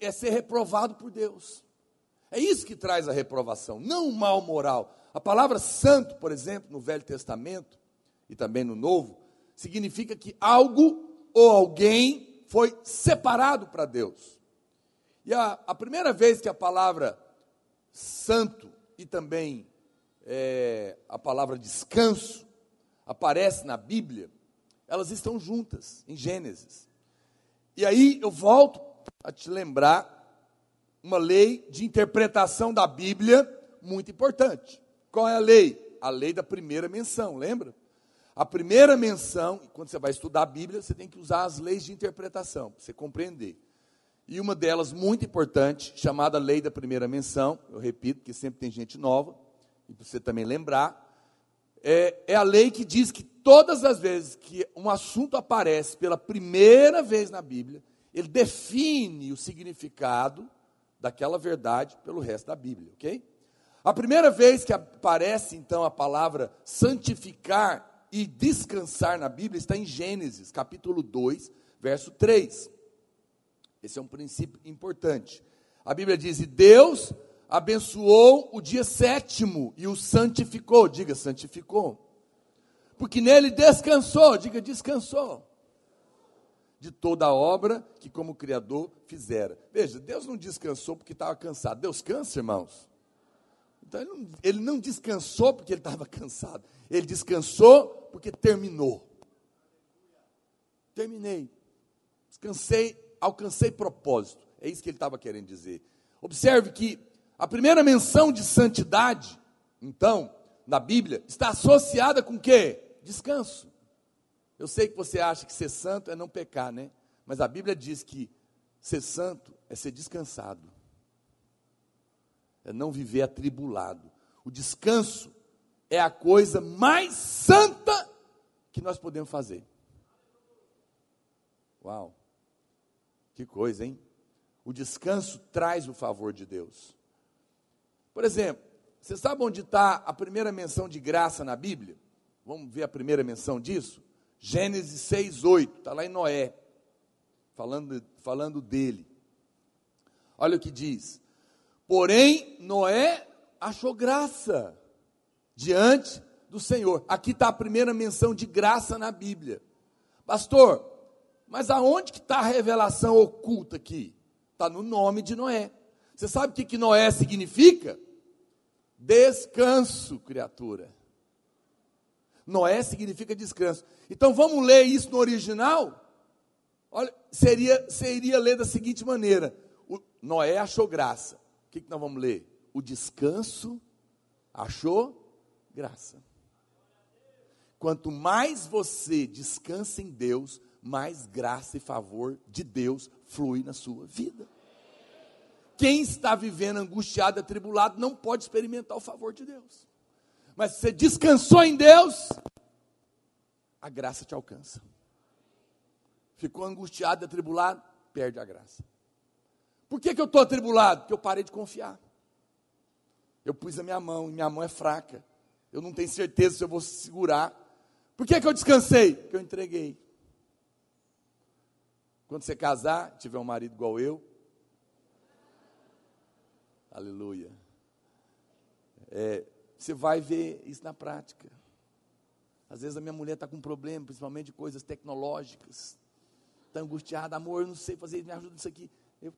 é ser reprovado por Deus. É isso que traz a reprovação, não o mal moral. A palavra santo, por exemplo, no Velho Testamento e também no Novo, significa que algo ou alguém foi separado para Deus. E a, a, primeira vez que a palavra santo e também é, a palavra descanso aparece na Bíblia, elas estão juntas em Gênesis. E aí eu volto a te lembrar uma lei de interpretação da Bíblia muito importante. Qual é a lei? A lei da primeira menção, lembra? A primeira menção, quando você vai estudar a Bíblia, você tem que usar as leis de interpretação, para você compreender. E uma delas, muito importante, chamada lei da primeira menção, eu repito, porque sempre tem gente nova, e para você também lembrar, é, é a lei que diz que todas as vezes que um assunto aparece pela primeira vez na Bíblia, ele define o significado daquela verdade pelo resto da Bíblia, ok? A primeira vez que aparece então a palavra santificar e descansar na Bíblia está em Gênesis, capítulo 2, verso 3. Esse é um princípio importante. A Bíblia diz: E Deus abençoou o dia sétimo e o santificou. Diga, santificou. Porque nele descansou. Diga, descansou. De toda a obra que, como Criador, fizera. Veja, Deus não descansou porque estava cansado. Deus cansa, irmãos. Então, ele não, ele não descansou porque ele estava cansado. Ele descansou porque terminou. Terminei. Descansei alcancei propósito. É isso que ele estava querendo dizer. Observe que a primeira menção de santidade, então, na Bíblia, está associada com o quê? Descanso. Eu sei que você acha que ser santo é não pecar, né? Mas a Bíblia diz que ser santo é ser descansado. É não viver atribulado. O descanso é a coisa mais santa que nós podemos fazer. Uau. Que coisa, hein? O descanso traz o favor de Deus. Por exemplo, você sabe onde está a primeira menção de graça na Bíblia? Vamos ver a primeira menção disso? Gênesis 6, 8, está lá em Noé, falando, falando dele. Olha o que diz: Porém, Noé achou graça diante do Senhor. Aqui está a primeira menção de graça na Bíblia. Pastor, mas aonde que está a revelação oculta aqui? Está no nome de Noé. Você sabe o que, que Noé significa? Descanso, criatura. Noé significa descanso. Então vamos ler isso no original? Olha, seria, seria ler da seguinte maneira: o, Noé achou graça. O que, que nós vamos ler? O descanso achou graça. Quanto mais você descansa em Deus, mais graça e favor de Deus flui na sua vida. Quem está vivendo angustiado, atribulado, não pode experimentar o favor de Deus. Mas se você descansou em Deus, a graça te alcança. Ficou angustiado, atribulado, perde a graça. Por que, que eu estou atribulado? Porque eu parei de confiar. Eu pus a minha mão, e minha mão é fraca. Eu não tenho certeza se eu vou segurar. Por que, que eu descansei? Porque eu entreguei. Quando você casar, tiver um marido igual eu, aleluia, é, você vai ver isso na prática. Às vezes a minha mulher está com problema, principalmente de coisas tecnológicas. Está angustiada, amor, eu não sei fazer, me ajuda nisso aqui. Eu,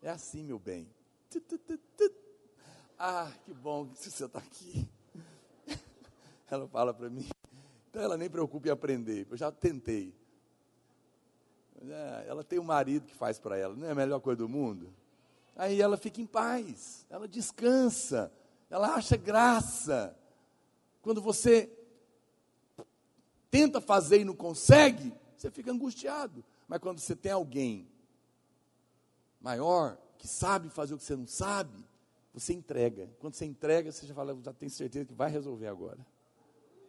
É assim, meu bem. Ah, que bom que você está aqui. [laughs] Ela fala para mim. Então ela nem preocupa em aprender. Eu já tentei. É, ela tem um marido que faz para ela. Não é a melhor coisa do mundo? Aí ela fica em paz, ela descansa, ela acha graça. Quando você tenta fazer e não consegue, você fica angustiado. Mas quando você tem alguém maior, que sabe fazer o que você não sabe, você entrega. Quando você entrega, você já fala, já tem certeza que vai resolver agora.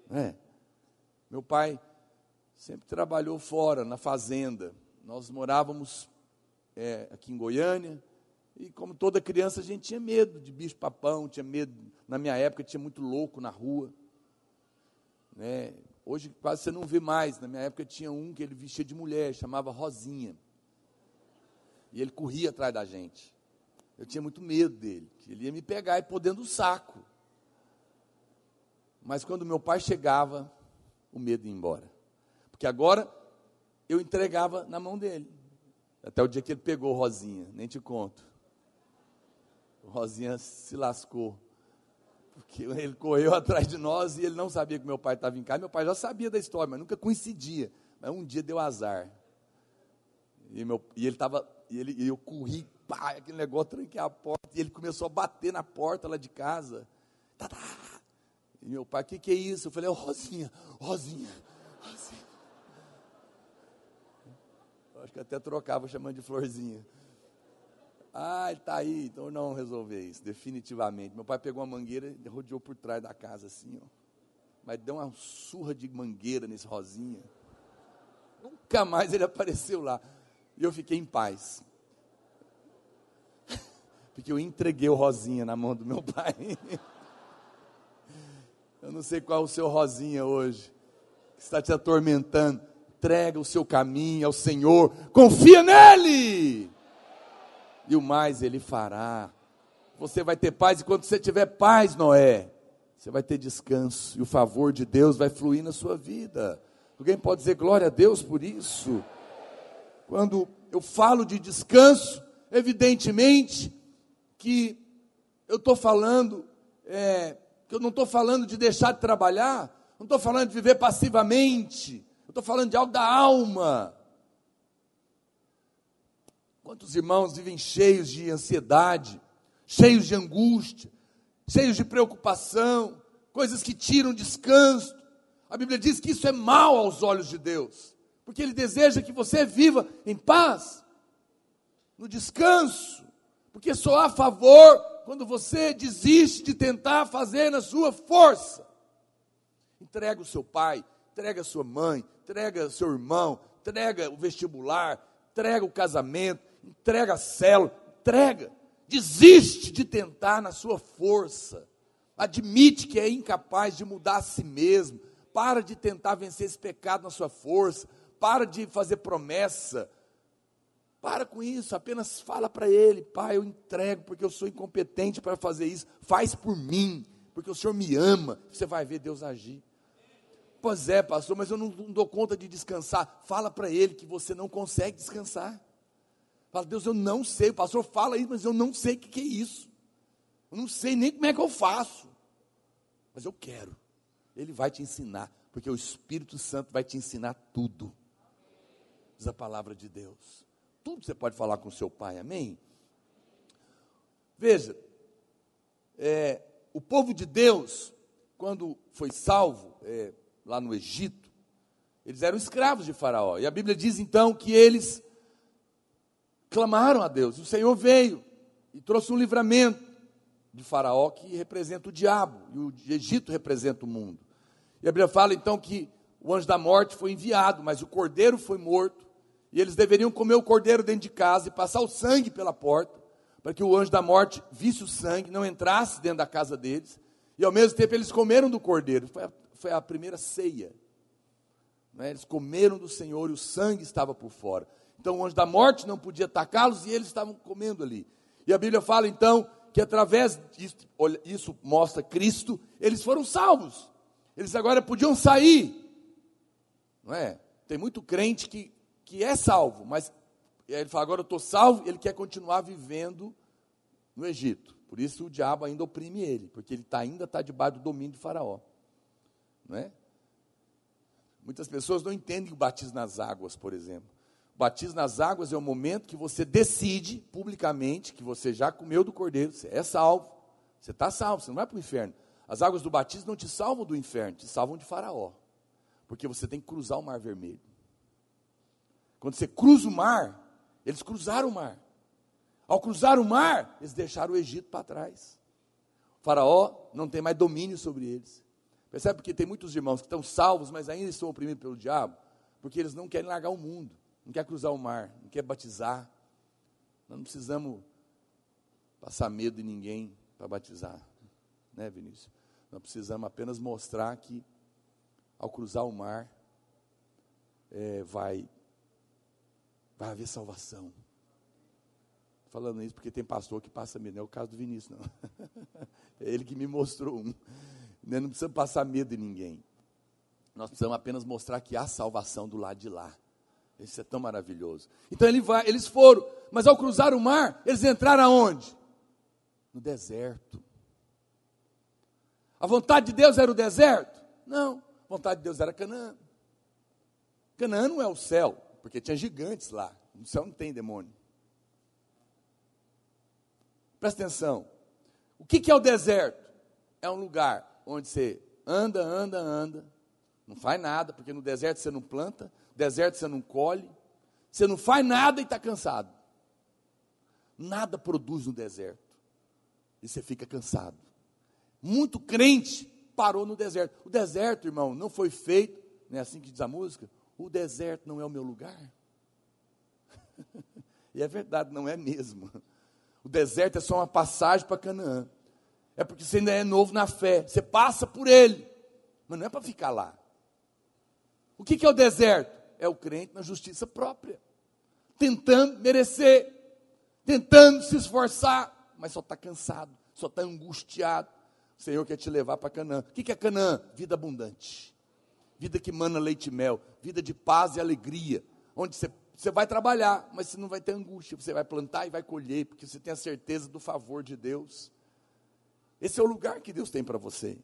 É. Meu pai sempre trabalhou fora, na fazenda. Nós morávamos é, aqui em Goiânia, e como toda criança, a gente tinha medo de bicho-papão, tinha medo. Na minha época, tinha muito louco na rua. Né? Hoje quase você não vê mais. Na minha época tinha um que ele vestia de mulher, chamava Rosinha. E ele corria atrás da gente. Eu tinha muito medo dele, que ele ia me pegar e pôr dentro do saco. Mas quando meu pai chegava, o medo ia embora. Porque agora eu entregava na mão dele. Até o dia que ele pegou Rosinha, nem te conto. Rosinha se lascou. Porque ele correu [laughs] atrás de nós e ele não sabia que meu pai estava em casa. Meu pai já sabia da história, mas nunca coincidia. Mas um dia deu azar. E, meu, e ele estava, e, e eu corri, pá, aquele negócio, tranquei a porta, e ele começou a bater na porta lá de casa. Tá, tá. E meu pai, o que, que é isso? Eu falei, oh, Rosinha, Rosinha, Rosinha. Eu acho que até trocava chamando de florzinha. Ah, ele está aí, então não resolver isso, definitivamente. Meu pai pegou uma mangueira e rodeou por trás da casa assim, ó. Mas deu uma surra de mangueira nesse Rosinha. Nunca mais ele apareceu lá. E eu fiquei em paz. Porque eu entreguei o Rosinha na mão do meu [laughs] pai. Eu não sei qual é o seu Rosinha hoje, que está te atormentando. Entrega o seu caminho ao Senhor, confia nele e o mais ele fará. Você vai ter paz, e quando você tiver paz, Noé, você vai ter descanso, e o favor de Deus vai fluir na sua vida. Alguém pode dizer glória a Deus por isso? Quando eu falo de descanso, evidentemente que eu estou falando, é, que eu não estou falando de deixar de trabalhar, não estou falando de viver passivamente, eu estou falando de algo da alma. Quantos irmãos vivem cheios de ansiedade, cheios de angústia, cheios de preocupação, coisas que tiram descanso. A Bíblia diz que isso é mal aos olhos de Deus, porque Ele deseja que você viva em paz, no descanso, porque só há favor quando você desiste de tentar fazer na sua força. Entrega o seu pai, entrega a sua mãe, entrega o seu irmão, entrega o vestibular, entrega o casamento, entrega a célula, entrega. Desiste de tentar na sua força. Admite que é incapaz de mudar a si mesmo. Para de tentar vencer esse pecado na sua força. Para de fazer promessa. Para com isso, apenas fala para ele: Pai, eu entrego porque eu sou incompetente para fazer isso. Faz por mim, porque o Senhor me ama. Você vai ver Deus agir. Pois é, pastor, mas eu não, não dou conta de descansar. Fala para ele que você não consegue descansar. Fala, Deus, eu não sei. O pastor fala isso, mas eu não sei o que, que é isso. Eu não sei nem como é que eu faço. Mas eu quero. Ele vai te ensinar, porque o Espírito Santo vai te ensinar tudo. Diz a palavra de Deus. Tudo você pode falar com seu pai, amém? Veja, é, o povo de Deus, quando foi salvo é, lá no Egito, eles eram escravos de Faraó. E a Bíblia diz então que eles clamaram a Deus. O Senhor veio e trouxe um livramento de Faraó que representa o diabo e o Egito representa o mundo. E a Bíblia fala então que o anjo da morte foi enviado, mas o cordeiro foi morto e eles deveriam comer o cordeiro dentro de casa e passar o sangue pela porta, para que o anjo da morte visse o sangue, não entrasse dentro da casa deles, e ao mesmo tempo eles comeram do cordeiro. Foi a, foi a primeira ceia. Né? Eles comeram do Senhor e o sangue estava por fora. Então o anjo da morte não podia atacá-los e eles estavam comendo ali. E a Bíblia fala então que através disso, isso mostra Cristo, eles foram salvos. Eles agora podiam sair. Não é? Tem muito crente que, que é salvo, mas ele fala, agora eu estou salvo, ele quer continuar vivendo no Egito. Por isso o diabo ainda oprime ele, porque ele tá, ainda está debaixo do domínio de Faraó. Não é? Muitas pessoas não entendem o batismo nas águas, por exemplo. O batismo nas águas é o momento que você decide publicamente que você já comeu do cordeiro, você é salvo, você está salvo, você não vai para o inferno. As águas do batismo não te salvam do inferno, te salvam de Faraó, porque você tem que cruzar o Mar Vermelho. Quando você cruza o mar, eles cruzaram o mar. Ao cruzar o mar, eles deixaram o Egito para trás. O faraó não tem mais domínio sobre eles. Percebe? Porque tem muitos irmãos que estão salvos, mas ainda estão oprimidos pelo diabo, porque eles não querem largar o mundo não quer cruzar o mar, não quer batizar. Nós não precisamos passar medo de ninguém para batizar, né, Vinícius? Nós precisamos apenas mostrar que ao cruzar o mar é, vai vai haver salvação. Falando isso porque tem pastor que passa medo, não é o caso do Vinícius, não. [laughs] É ele que me mostrou um. Né, não precisa passar medo de ninguém. Nós precisamos apenas mostrar que há salvação do lado de lá. Isso é tão maravilhoso. Então ele vai, eles foram, mas ao cruzar o mar, eles entraram aonde? No deserto. A vontade de Deus era o deserto? Não, a vontade de Deus era Canaã. Canaã não é o céu, porque tinha gigantes lá. No céu não tem demônio. Presta atenção. O que, que é o deserto? É um lugar onde você anda, anda, anda, não faz nada, porque no deserto você não planta, deserto você não colhe, você não faz nada e está cansado. Nada produz no deserto. E você fica cansado. Muito crente parou no deserto. O deserto, irmão, não foi feito, não é assim que diz a música? O deserto não é o meu lugar. [laughs] e é verdade, não é mesmo. O deserto é só uma passagem para Canaã. É porque você ainda é novo na fé. Você passa por ele. Mas não é para ficar lá. O que, que é o deserto? é o crente na justiça própria, tentando merecer, tentando se esforçar, mas só está cansado, só está angustiado. O Senhor quer te levar para Canaã. O que é Canaã? Vida abundante, vida que mana leite e mel, vida de paz e alegria, onde você, você vai trabalhar, mas você não vai ter angústia, você vai plantar e vai colher, porque você tem a certeza do favor de Deus. Esse é o lugar que Deus tem para você.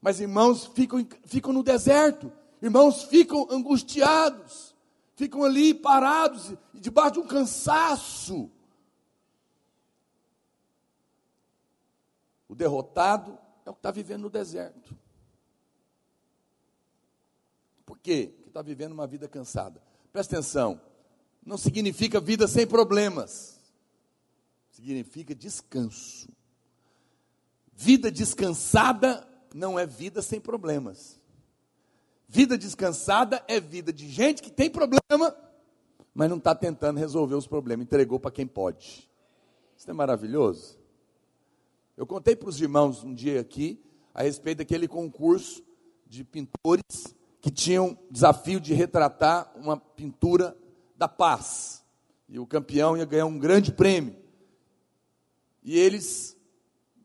Mas irmãos ficam, ficam no deserto, Irmãos ficam angustiados, ficam ali parados, debaixo de um cansaço. O derrotado é o que está vivendo no deserto. Por quê? Porque está vivendo uma vida cansada. Presta atenção, não significa vida sem problemas, significa descanso. Vida descansada não é vida sem problemas. Vida descansada é vida de gente que tem problema, mas não está tentando resolver os problemas, entregou para quem pode. Isso é maravilhoso. Eu contei para os irmãos um dia aqui a respeito daquele concurso de pintores que tinham desafio de retratar uma pintura da paz. E o campeão ia ganhar um grande prêmio. E eles,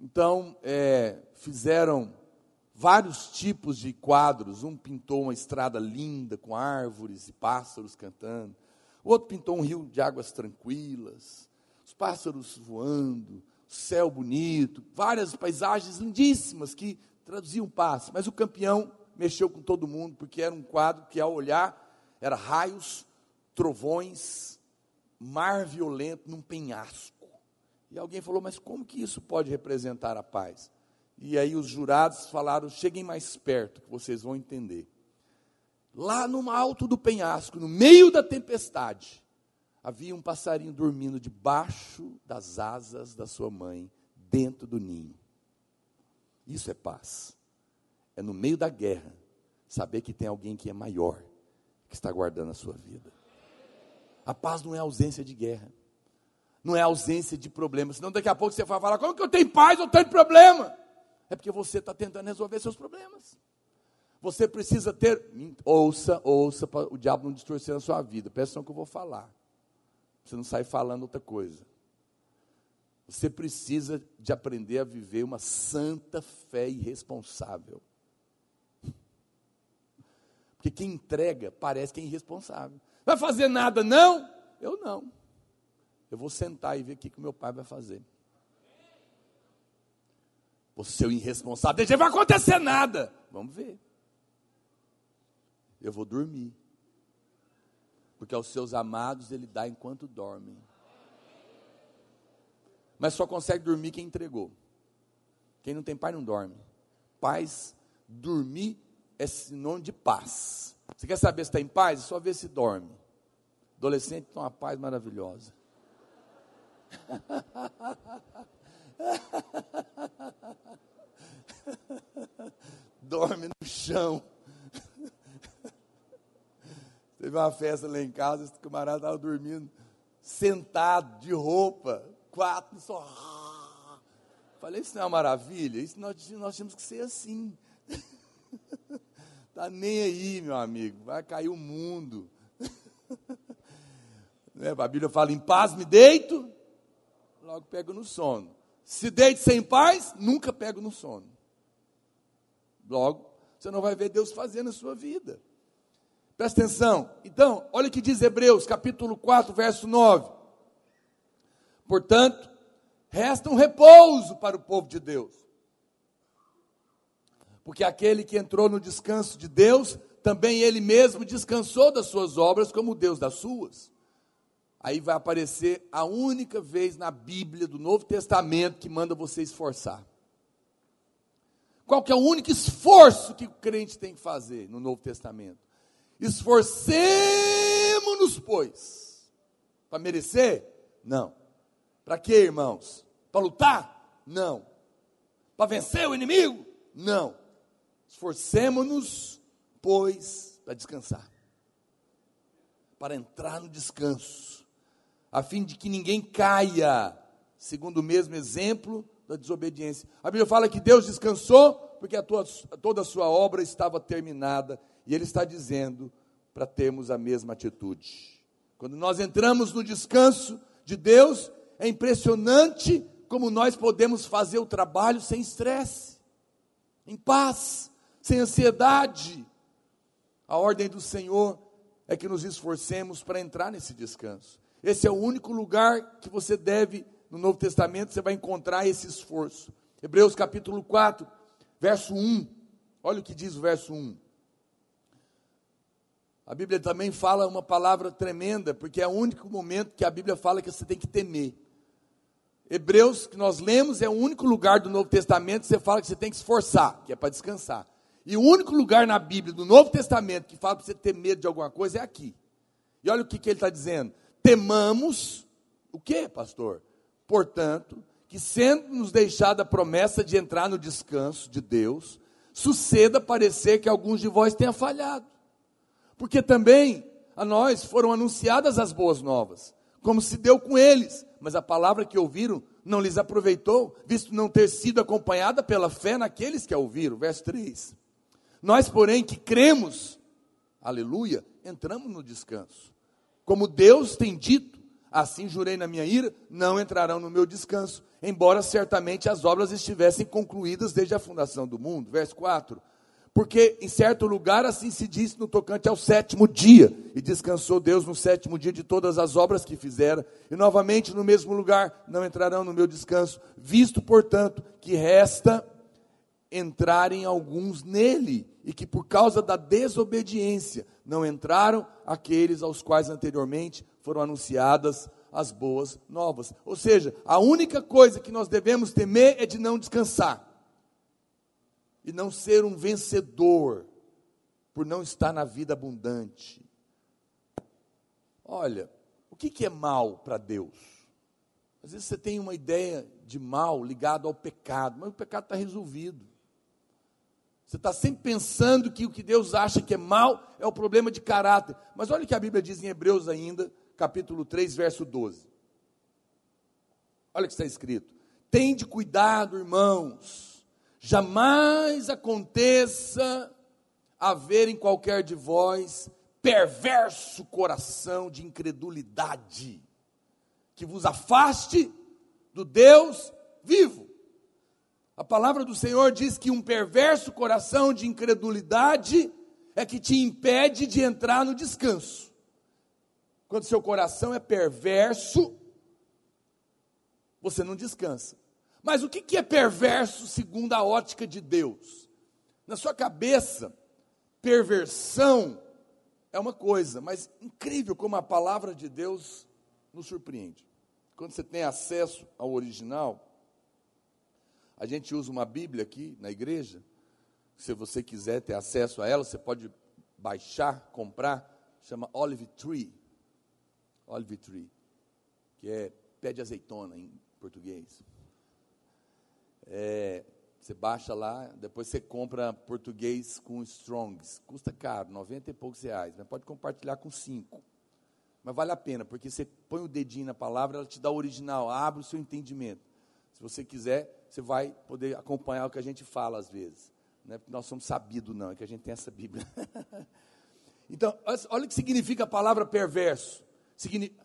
então, é, fizeram vários tipos de quadros. Um pintou uma estrada linda com árvores e pássaros cantando. O outro pintou um rio de águas tranquilas, os pássaros voando, céu bonito, várias paisagens lindíssimas que traduziam paz. Mas o campeão mexeu com todo mundo, porque era um quadro que, ao olhar, era raios, trovões, mar violento num penhasco. E alguém falou: Mas como que isso pode representar a paz? E aí os jurados falaram: Cheguem mais perto, que vocês vão entender. Lá no alto do penhasco, no meio da tempestade, havia um passarinho dormindo debaixo das asas da sua mãe, dentro do ninho. Isso é paz. É no meio da guerra, saber que tem alguém que é maior, que está guardando a sua vida. A paz não é ausência de guerra, não é ausência de problemas. Senão daqui a pouco você vai falar: como que eu tenho paz ou tenho problema? É porque você está tentando resolver seus problemas. Você precisa ter, ouça, ouça, para o diabo não distorcer a sua vida. Presta atenção que eu vou falar. Você não sai falando outra coisa. Você precisa de aprender a viver uma santa fé irresponsável. Porque quem entrega parece que é irresponsável. Vai fazer nada, não? Eu não. Eu vou sentar e ver o que, que meu pai vai fazer. O irresponsável, não vai acontecer nada. Vamos ver. Eu vou dormir porque aos seus amados ele dá enquanto dormem. Mas só consegue dormir quem entregou. Quem não tem pai não dorme. Paz, dormir é sinônimo de paz. Você quer saber se está em paz? É só ver se dorme. Adolescente tem uma paz maravilhosa. [laughs] dorme no chão. Teve uma festa lá em casa, esse camarada estava dormindo, sentado, de roupa, quatro, só. Falei, isso não é uma maravilha? Isso nós, nós temos que ser assim. Está nem aí, meu amigo, vai cair o mundo. [laughs] né? A Bíblia fala: em paz me deito, logo pego no sono. Se deito sem paz, nunca pego no sono. Logo, você não vai ver Deus fazendo a sua vida. Presta atenção. Então, olha o que diz Hebreus, capítulo 4, verso 9. Portanto, resta um repouso para o povo de Deus. Porque aquele que entrou no descanso de Deus, também ele mesmo descansou das suas obras, como Deus das suas. Aí vai aparecer a única vez na Bíblia do Novo Testamento que manda você esforçar. Qual que é o único esforço que o crente tem que fazer no Novo Testamento? Esforcemos-nos, pois. Para merecer? Não. Para quê, irmãos? Para lutar? Não. Para vencer o inimigo? Não. Esforcemos-nos, pois, para descansar. Para entrar no descanso. A fim de que ninguém caia, segundo o mesmo exemplo da desobediência. A Bíblia fala que Deus descansou porque a tua, toda a sua obra estava terminada e ele está dizendo para termos a mesma atitude. Quando nós entramos no descanso de Deus, é impressionante como nós podemos fazer o trabalho sem estresse, em paz, sem ansiedade. A ordem do Senhor é que nos esforcemos para entrar nesse descanso. Esse é o único lugar que você deve, no Novo Testamento, você vai encontrar esse esforço. Hebreus capítulo 4, verso 1. Olha o que diz o verso 1. A Bíblia também fala uma palavra tremenda, porque é o único momento que a Bíblia fala que você tem que temer. Hebreus, que nós lemos, é o único lugar do Novo Testamento que você fala que você tem que esforçar, que é para descansar. E o único lugar na Bíblia do Novo Testamento que fala para você ter medo de alguma coisa é aqui. E olha o que, que ele está dizendo: temamos, o que, pastor? Portanto, que sendo nos deixada a promessa de entrar no descanso de Deus, suceda parecer que alguns de vós tenham falhado. Porque também a nós foram anunciadas as boas novas, como se deu com eles, mas a palavra que ouviram não lhes aproveitou, visto não ter sido acompanhada pela fé naqueles que a ouviram. Verso 3. Nós, porém, que cremos, aleluia, entramos no descanso. Como Deus tem dito, assim jurei na minha ira, não entrarão no meu descanso, embora certamente as obras estivessem concluídas desde a fundação do mundo. Verso 4 Porque em certo lugar assim se diz no tocante ao sétimo dia, e descansou Deus no sétimo dia de todas as obras que fizera, e novamente no mesmo lugar não entrarão no meu descanso, visto, portanto, que resta entrarem alguns nele, e que por causa da desobediência não entraram aqueles aos quais anteriormente foram anunciadas as boas novas. Ou seja, a única coisa que nós devemos temer é de não descansar e não ser um vencedor por não estar na vida abundante. Olha, o que, que é mal para Deus? Às vezes você tem uma ideia de mal ligado ao pecado, mas o pecado está resolvido. Você está sempre pensando que o que Deus acha que é mal é o problema de caráter. Mas olha o que a Bíblia diz em Hebreus ainda, capítulo 3, verso 12. Olha o que está escrito. Tende cuidado, irmãos Jamais aconteça haver em qualquer de vós perverso coração de incredulidade, que vos afaste do Deus vivo. A palavra do Senhor diz que um perverso coração de incredulidade é que te impede de entrar no descanso. Quando seu coração é perverso, você não descansa. Mas o que é perverso segundo a ótica de Deus? Na sua cabeça, perversão é uma coisa, mas incrível como a palavra de Deus nos surpreende. Quando você tem acesso ao original, a gente usa uma Bíblia aqui na igreja. Se você quiser ter acesso a ela, você pode baixar, comprar. Chama Olive Tree. Olive Tree, que é pé de azeitona em português. É, você baixa lá, depois você compra português com Strongs. Custa caro, 90 e poucos reais, mas pode compartilhar com cinco. Mas vale a pena, porque você põe o dedinho na palavra, ela te dá o original, abre o seu entendimento. Se você quiser, você vai poder acompanhar o que a gente fala às vezes. Não é porque nós somos sabidos, não, é que a gente tem essa Bíblia. [laughs] então, olha o que significa a palavra perverso.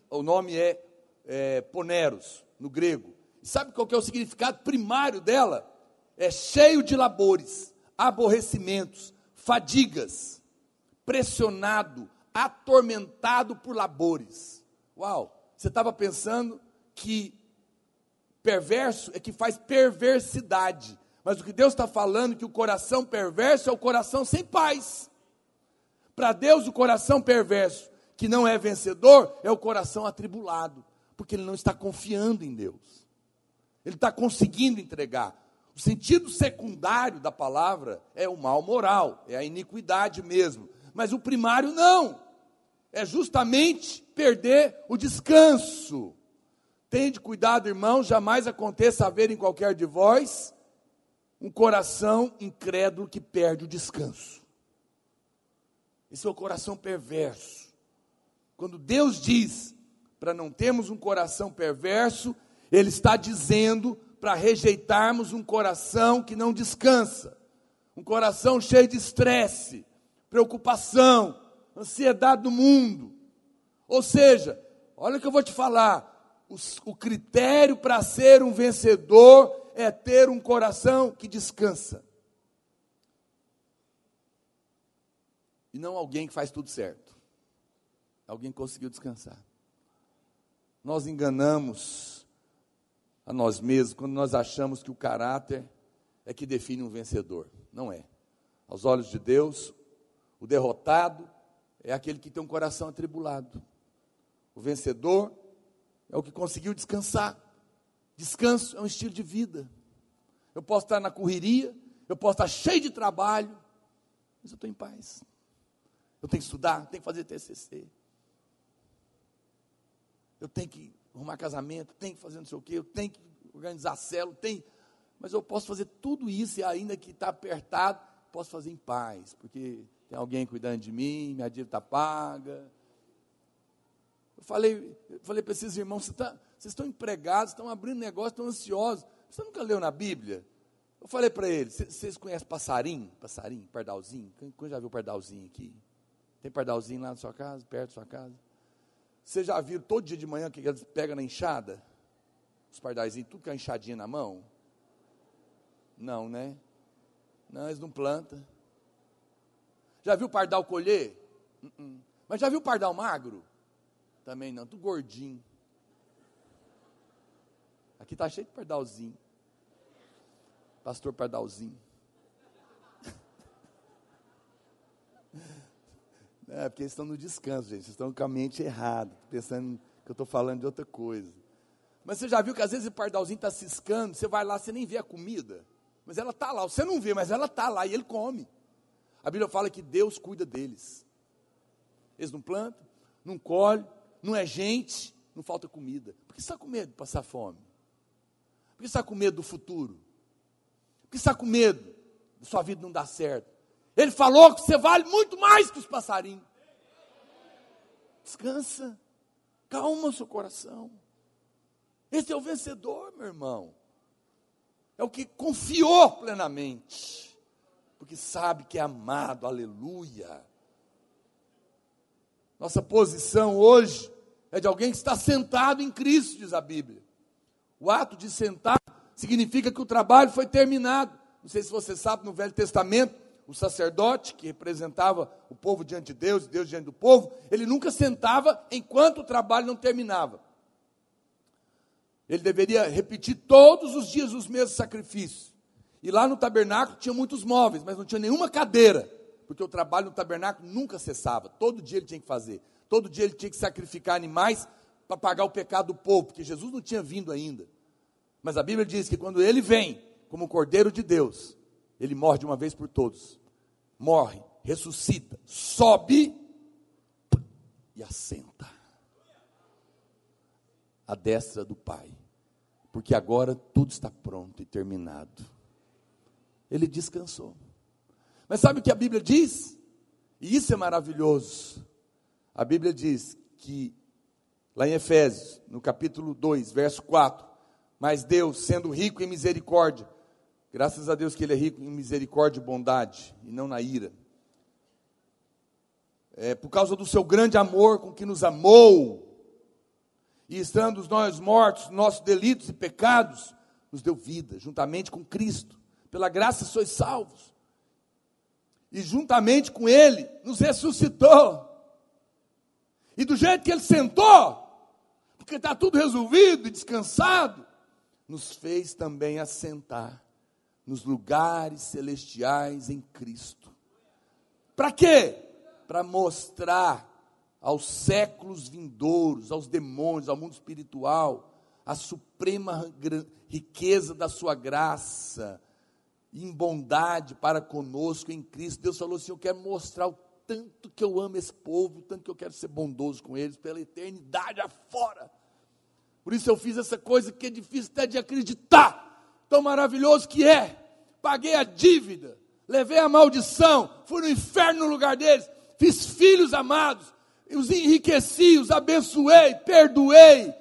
O nome é, é poneros, no grego. Sabe qual é o significado primário dela? É cheio de labores, aborrecimentos, fadigas, pressionado, atormentado por labores. Uau! Você estava pensando que perverso é que faz perversidade. Mas o que Deus está falando é que o coração perverso é o coração sem paz. Para Deus, o coração perverso, que não é vencedor, é o coração atribulado, porque ele não está confiando em Deus. Ele está conseguindo entregar. O sentido secundário da palavra é o mal moral, é a iniquidade mesmo. Mas o primário não. É justamente perder o descanso. Tende cuidado, irmão, jamais aconteça haver em qualquer de vós um coração incrédulo que perde o descanso. Esse é o coração perverso. Quando Deus diz para não termos um coração perverso, ele está dizendo para rejeitarmos um coração que não descansa, um coração cheio de estresse, preocupação, ansiedade do mundo. Ou seja, olha o que eu vou te falar: o, critério para ser um vencedor é ter um coração que descansa. E não alguém que faz tudo certo. Alguém conseguiu descansar. Nós enganamos a nós mesmos quando nós achamos que o caráter é que define um vencedor. Não é. Aos olhos de Deus, o derrotado é aquele que tem um coração atribulado. O vencedor é o que conseguiu descansar. Descanso é um estilo de vida. Eu posso estar na correria, eu posso estar cheio de trabalho, mas eu estou em paz. Eu tenho que estudar, tenho que fazer TCC. Eu tenho que arrumar casamento, tem que fazer não sei o quê, eu tenho que organizar célula, tem. Mas eu posso fazer tudo isso e ainda que está apertado, posso fazer em paz, porque tem alguém cuidando de mim, minha dívida está paga. Eu falei, falei para esses irmãos, vocês, tá, vocês estão empregados, estão abrindo negócio, estão ansiosos. Você nunca leu na Bíblia? Eu falei para eles, vocês conhecem passarinho? Passarinho, pardalzinho? Quem já viu pardalzinho aqui? Tem pardalzinho lá na sua casa, perto da sua casa? Você já viu todo dia de manhã que eles pegam na enxada? Os pardaizinhos, tudo com a enxadinha na mão? Não, né? Não, eles não plantam. Já viu pardal colher? Uh -uh. Mas já viu pardal magro? Também não, tudo gordinho. Aqui está cheio de pardalzinho. Pastor pardalzinho. [laughs] É, porque eles estão no descanso, gente. Vocês estão com a mente errada, pensando que eu estou falando de outra coisa. Mas você já viu que às vezes o pardalzinho está ciscando, você vai lá, você nem vê a comida. Mas ela está lá, você não vê, mas ela está lá e ele come. A Bíblia fala que Deus cuida deles. Eles não plantam, não colhem, não é gente, não falta comida. Por que está com medo de passar fome? Por que está com medo do futuro? Por que está com medo de sua vida não dar certo? Ele falou que você vale muito mais que os passarinhos. Descansa, calma seu coração. Esse é o vencedor, meu irmão. É o que confiou plenamente, porque sabe que é amado, aleluia. Nossa posição hoje é de alguém que está sentado em Cristo, diz a Bíblia. O ato de sentar significa que o trabalho foi terminado. Não sei se você sabe, no Velho Testamento, o sacerdote, que representava o povo diante de Deus, Deus diante do povo, ele nunca sentava enquanto o trabalho não terminava. Ele deveria repetir todos os dias os mesmos sacrifícios. E lá no tabernáculo tinha muitos móveis, mas não tinha nenhuma cadeira, porque o trabalho no tabernáculo nunca cessava. Todo dia ele tinha que fazer. Todo dia ele tinha que sacrificar animais para pagar o pecado do povo, porque Jesus não tinha vindo ainda. Mas a Bíblia diz que quando ele vem, como Cordeiro de Deus, ele morre de uma vez por todos morre, ressuscita, sobe e assenta à destra do Pai, porque agora tudo está pronto e terminado. Ele descansou. Mas sabe o que a Bíblia diz? E isso é maravilhoso. A Bíblia diz que, lá em Efésios, no capítulo 2, verso 4, mas Deus, sendo rico em misericórdia, Graças a Deus que Ele é rico em misericórdia e bondade, e não na ira. É, por causa do seu grande amor com que nos amou, e estando nós mortos, nossos delitos e pecados, nos deu vida, juntamente com Cristo. Pela graça sois salvos. E juntamente com Ele, nos ressuscitou. E do jeito que Ele sentou, porque está tudo resolvido e descansado, nos fez também assentar nos lugares celestiais em Cristo. Para quê? Para mostrar aos séculos vindouros, aos demônios, ao mundo espiritual, a suprema riqueza da sua graça, em bondade para conosco em Cristo. Deus falou assim: Eu quero mostrar o tanto que eu amo esse povo, o tanto que eu quero ser bondoso com eles, pela eternidade afora. Por isso eu fiz essa coisa que é difícil até de acreditar tão maravilhoso que é. Paguei a dívida, levei a maldição, fui no inferno no lugar deles, fiz filhos amados, os enriqueci, os abençoei, perdoei,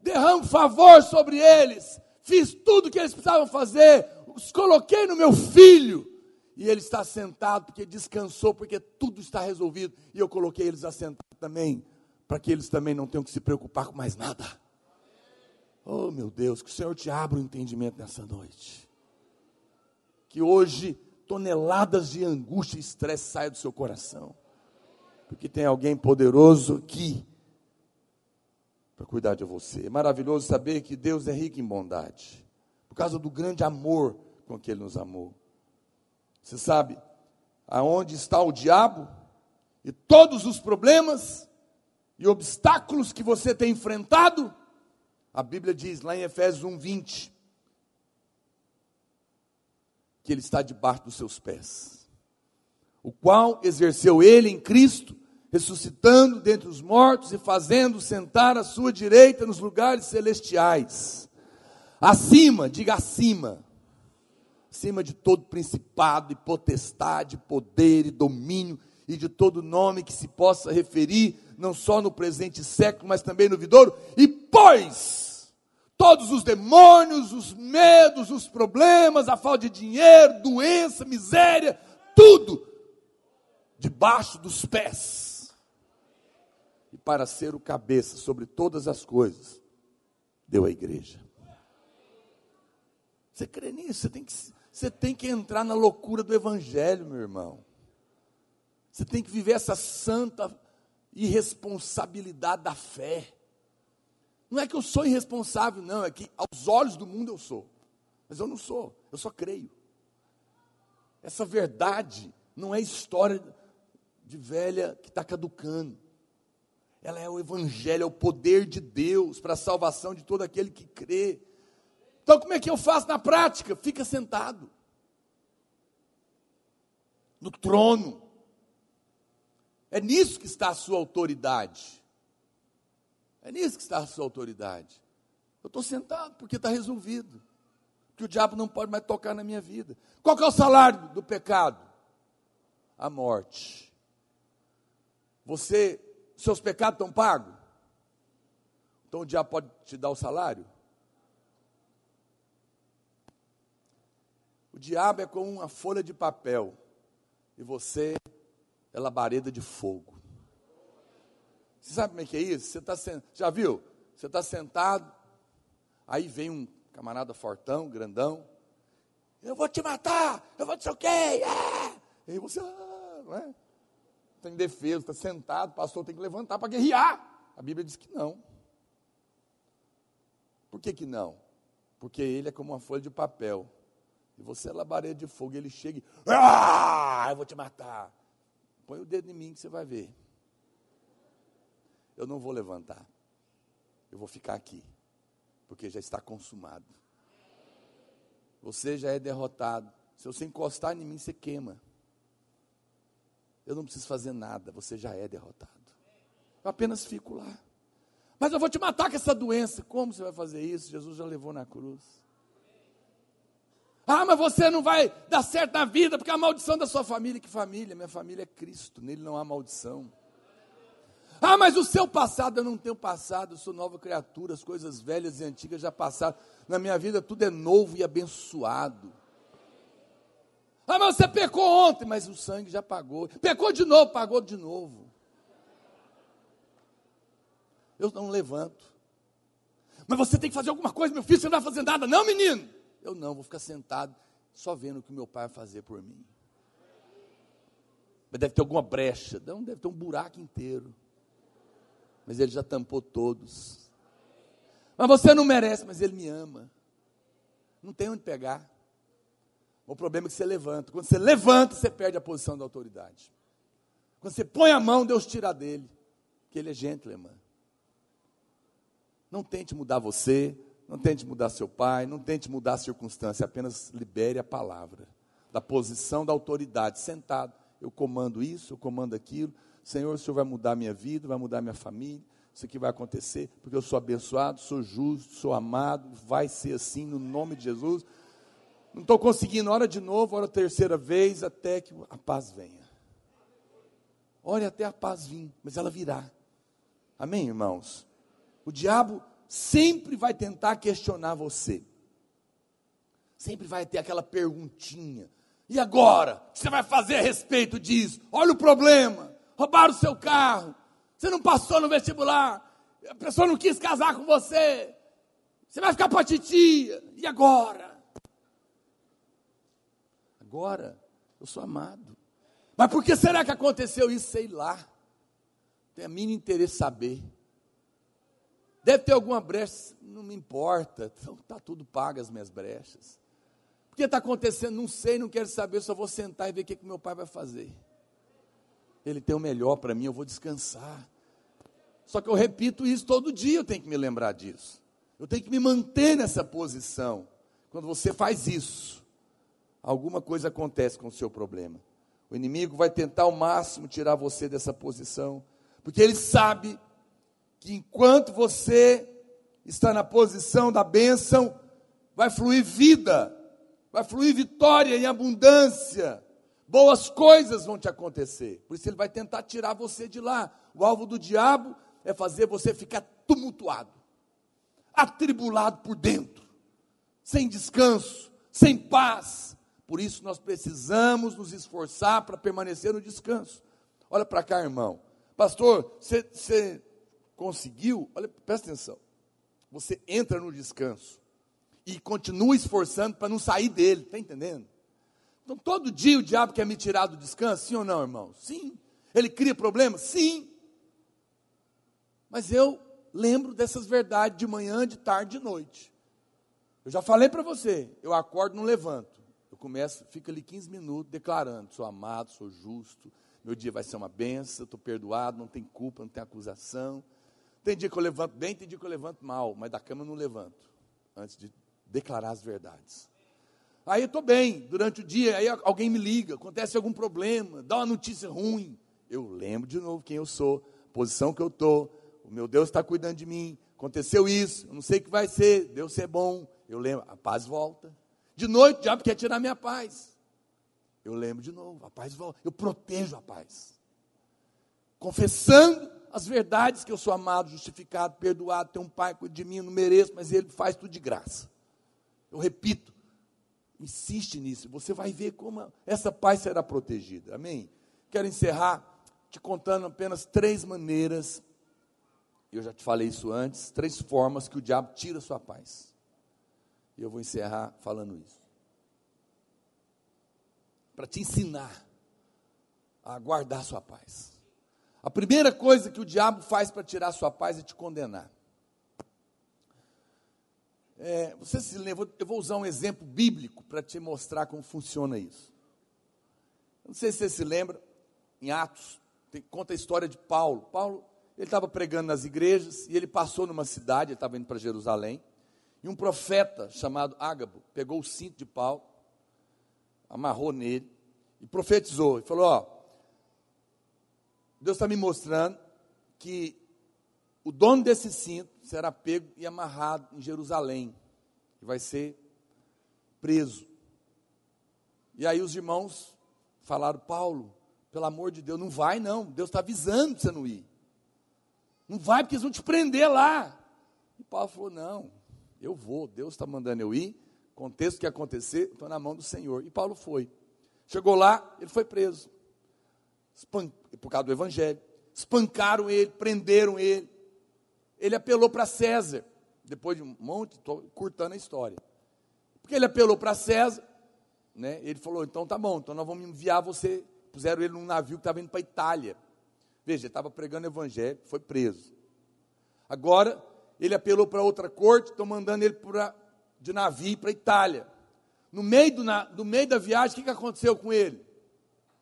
derramo favor sobre eles, fiz tudo o que eles precisavam fazer, os coloquei no meu filho, e ele está sentado porque descansou, porque tudo está resolvido, e eu coloquei eles assentados também, para que eles também não tenham que se preocupar com mais nada. Oh, meu Deus, que o Senhor te abra o entendimento nessa noite. Que hoje toneladas de angústia e estresse saiam do seu coração. Porque tem alguém poderoso aqui para cuidar de você. É maravilhoso saber que Deus é rico em bondade. Por causa do grande amor com que Ele nos amou. Você sabe aonde está o diabo e todos os problemas e obstáculos que você tem enfrentado? A Bíblia diz lá em Efésios 1, 20, que ele está debaixo dos seus pés, o qual exerceu ele em Cristo, ressuscitando dentre os mortos e fazendo sentar à sua direita nos lugares celestiais, acima, diga acima, acima de todo principado e potestade, poder e domínio e de todo nome que se possa referir, não só no presente século, mas também no vidouro, e pôs todos os demônios, os medos, os problemas, a falta de dinheiro, doença, miséria, tudo debaixo dos pés. E para ser o cabeça sobre todas as coisas, deu a igreja. Você crê nisso? Você tem que, você tem que entrar na loucura do evangelho, meu irmão. Você tem que viver essa santa irresponsabilidade da fé. Não é que eu sou irresponsável, não, é que aos olhos do mundo eu sou. Mas eu não sou, eu só creio. Essa verdade não é história de velha que está caducando. Ela é o Evangelho, é o poder de Deus para a salvação de todo aquele que crê. Então, como é que eu faço na prática? Fica sentado no trono. É nisso que está a sua autoridade. É nisso que está a sua autoridade. Eu estou sentado porque está resolvido. Que o diabo não pode mais tocar na minha vida. Qual é o salário do pecado? A morte. Você, seus pecados estão pagos? Então o diabo pode te dar o salário? Diabo é como uma folha de papel e você é labareda de fogo. Você sabe como é que é isso? Você tá já viu? Você está sentado, aí vem um camarada fortão, grandão, eu vou te matar, eu vou te o quê, é. E aí você, ah, não é? Tem defesa, está sentado, pastor tem que levantar para guerrear. A Bíblia diz que não. Por que, que não? Porque ele é como uma folha de papel. E você é labareda de fogo, ele chega e, ah, eu vou te matar. Põe o dedo em mim que você vai ver. Eu não vou levantar. Eu vou ficar aqui. Porque já está consumado. Você já é derrotado. Se você encostar em mim, você queima. Eu não preciso fazer nada, você já é derrotado. Eu apenas fico lá. Mas eu vou te matar com essa doença. Como você vai fazer isso? Jesus já levou na cruz. Ah, mas você não vai dar certo na vida, porque a maldição da sua família, que família? Minha família é Cristo, nele não há maldição. Ah, mas o seu passado, eu não tenho passado, eu sou nova criatura, as coisas velhas e antigas já passaram. Na minha vida tudo é novo e abençoado. Ah, mas você pecou ontem, mas o sangue já pagou. Pecou de novo, pagou de novo. Eu não levanto. Mas você tem que fazer alguma coisa, meu filho, você não vai fazer nada, não, menino. Eu não, vou ficar sentado só vendo o que meu pai vai fazer por mim. Mas deve ter alguma brecha. Não, deve ter um buraco inteiro. Mas ele já tampou todos. Mas você não merece, mas ele me ama. Não tem onde pegar. O problema é que você levanta. Quando você levanta, você perde a posição da autoridade. Quando você põe a mão, Deus tira dele. Porque ele é gentleman. Não tente mudar você, não tente mudar seu pai, não tente mudar a circunstância, apenas libere a palavra. Da posição da autoridade, sentado. Eu comando isso, eu comando aquilo. Senhor, o Senhor vai mudar minha vida, vai mudar minha família. Isso aqui vai acontecer, porque eu sou abençoado, sou justo, sou amado, vai ser assim no nome de Jesus. Não estou conseguindo, hora de novo, hora terceira vez, até que a paz venha. Olha até a paz vir, mas ela virá. Amém, irmãos? O diabo sempre vai tentar questionar você. Sempre vai ter aquela perguntinha. E agora? O que você vai fazer a respeito disso? Olha o problema. Roubaram o seu carro. Você não passou no vestibular. A pessoa não quis casar com você. Você vai ficar para titia. E agora? Agora, eu sou amado. Mas por que será que aconteceu isso? Sei lá. Tem a mínimo interesse saber. Deve ter alguma brecha, não me importa, está então, tudo pago as minhas brechas. O que está acontecendo? Não sei, não quero saber, só vou sentar e ver o que, que meu pai vai fazer. Ele tem o melhor para mim, eu vou descansar. Só que eu repito isso todo dia, eu tenho que me lembrar disso. Eu tenho que me manter nessa posição. Quando você faz isso, alguma coisa acontece com o seu problema. O inimigo vai tentar ao máximo tirar você dessa posição, porque ele sabe que enquanto você está na posição da bênção, vai fluir vida, vai fluir vitória em abundância, boas coisas vão te acontecer. Por isso ele vai tentar tirar você de lá. O alvo do diabo é fazer você ficar tumultuado, atribulado por dentro, sem descanso, sem paz. Por isso nós precisamos nos esforçar para permanecer no descanso. Olha para cá, irmão. Pastor, você conseguiu, olha, presta atenção. Você entra no descanso e continua esforçando para não sair dele, está entendendo? Então, todo dia o diabo quer me tirar do descanso, sim ou não, irmão? Sim. Ele cria problemas? Sim. Mas eu lembro dessas verdades de manhã, de tarde, de noite. Eu já falei para você, eu acordo, não levanto. Eu começo, fico ali 15 minutos declarando: sou amado, sou justo, meu dia vai ser uma benção, estou perdoado, não tem culpa, não tem acusação. Tem dia que eu levanto bem, tem dia que eu levanto mal, mas da cama eu não levanto, antes de declarar as verdades. Aí eu estou bem, durante o dia, aí alguém me liga, acontece algum problema, dá uma notícia ruim. Eu lembro de novo quem eu sou, posição que eu estou, o meu Deus está cuidando de mim, aconteceu isso, eu não sei o que vai ser, Deus é bom. Eu lembro, a paz volta. De noite, o diabo quer tirar minha paz. Eu lembro de novo, a paz volta. Eu protejo a paz. Confessando as verdades que eu sou amado, justificado, perdoado, tenho um pai que de mim, não mereço, mas ele faz tudo de graça. Eu repito, insiste nisso, você vai ver como essa paz será protegida. Amém? Quero encerrar te contando apenas três maneiras, eu já te falei isso antes, três formas que o diabo tira a sua paz. E eu vou encerrar falando isso. Para te ensinar a guardar a sua paz. A primeira coisa que o diabo faz para tirar sua paz é te condenar. É, você se lembra, eu vou usar um exemplo bíblico para te mostrar como funciona isso. Não sei se você se lembra, em Atos, tem, conta a história de Paulo. Paulo, ele estava pregando nas igrejas e ele passou numa cidade, ele estava indo para Jerusalém, e um profeta chamado Ágabo pegou o cinto de Paulo, amarrou nele e profetizou. E falou: Ó, Deus está me mostrando que o dono desse cinto será pego e amarrado em Jerusalém, e vai ser preso. E aí os irmãos falaram: Paulo, pelo amor de Deus, não vai não, Deus está avisando para você não ir. Não vai porque eles vão te prender lá. E Paulo falou: Não, eu vou, Deus está mandando eu ir, contexto que acontecer, estou na mão do Senhor. E Paulo foi. Chegou lá, ele foi preso por causa do evangelho. Espancaram ele, prenderam ele. Ele apelou para César, depois de um monte, estou curtando a história. Porque ele apelou para César, né? ele falou: então tá bom, então nós vamos enviar você. Puseram ele num navio que estava indo para Itália. Veja, ele estava pregando evangelho, foi preso. Agora, ele apelou para outra corte, estão mandando ele pra, de navio para Itália. No meio, do, na, meio da viagem, o que, que aconteceu com ele?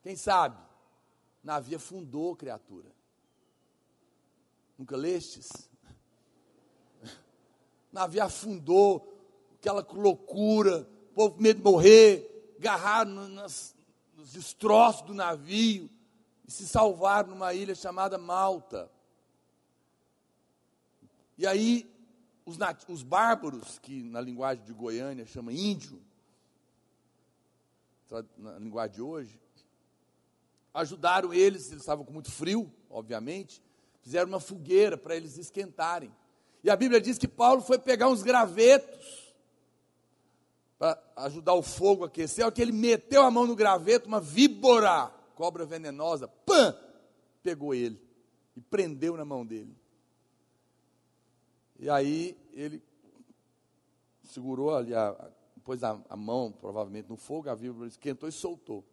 Quem sabe? Navio afundou, criatura. Nunca lestes? [laughs] navio afundou, aquela loucura, o povo com medo de morrer, agarraram nas, nos destroços do navio e se salvaram numa ilha chamada Malta. E aí, os, os bárbaros, que na linguagem de Goiânia chama índio, na linguagem de hoje, ajudaram eles, eles estavam com muito frio, obviamente, fizeram uma fogueira para eles esquentarem. E a Bíblia diz que Paulo foi pegar uns gravetos para ajudar o fogo a aquecer, ao que ele meteu a mão no graveto, uma víbora, cobra venenosa, pã, pegou ele e prendeu na mão dele. E aí ele segurou ali, a, pôs a, a mão provavelmente no fogo, a víbora esquentou e soltou.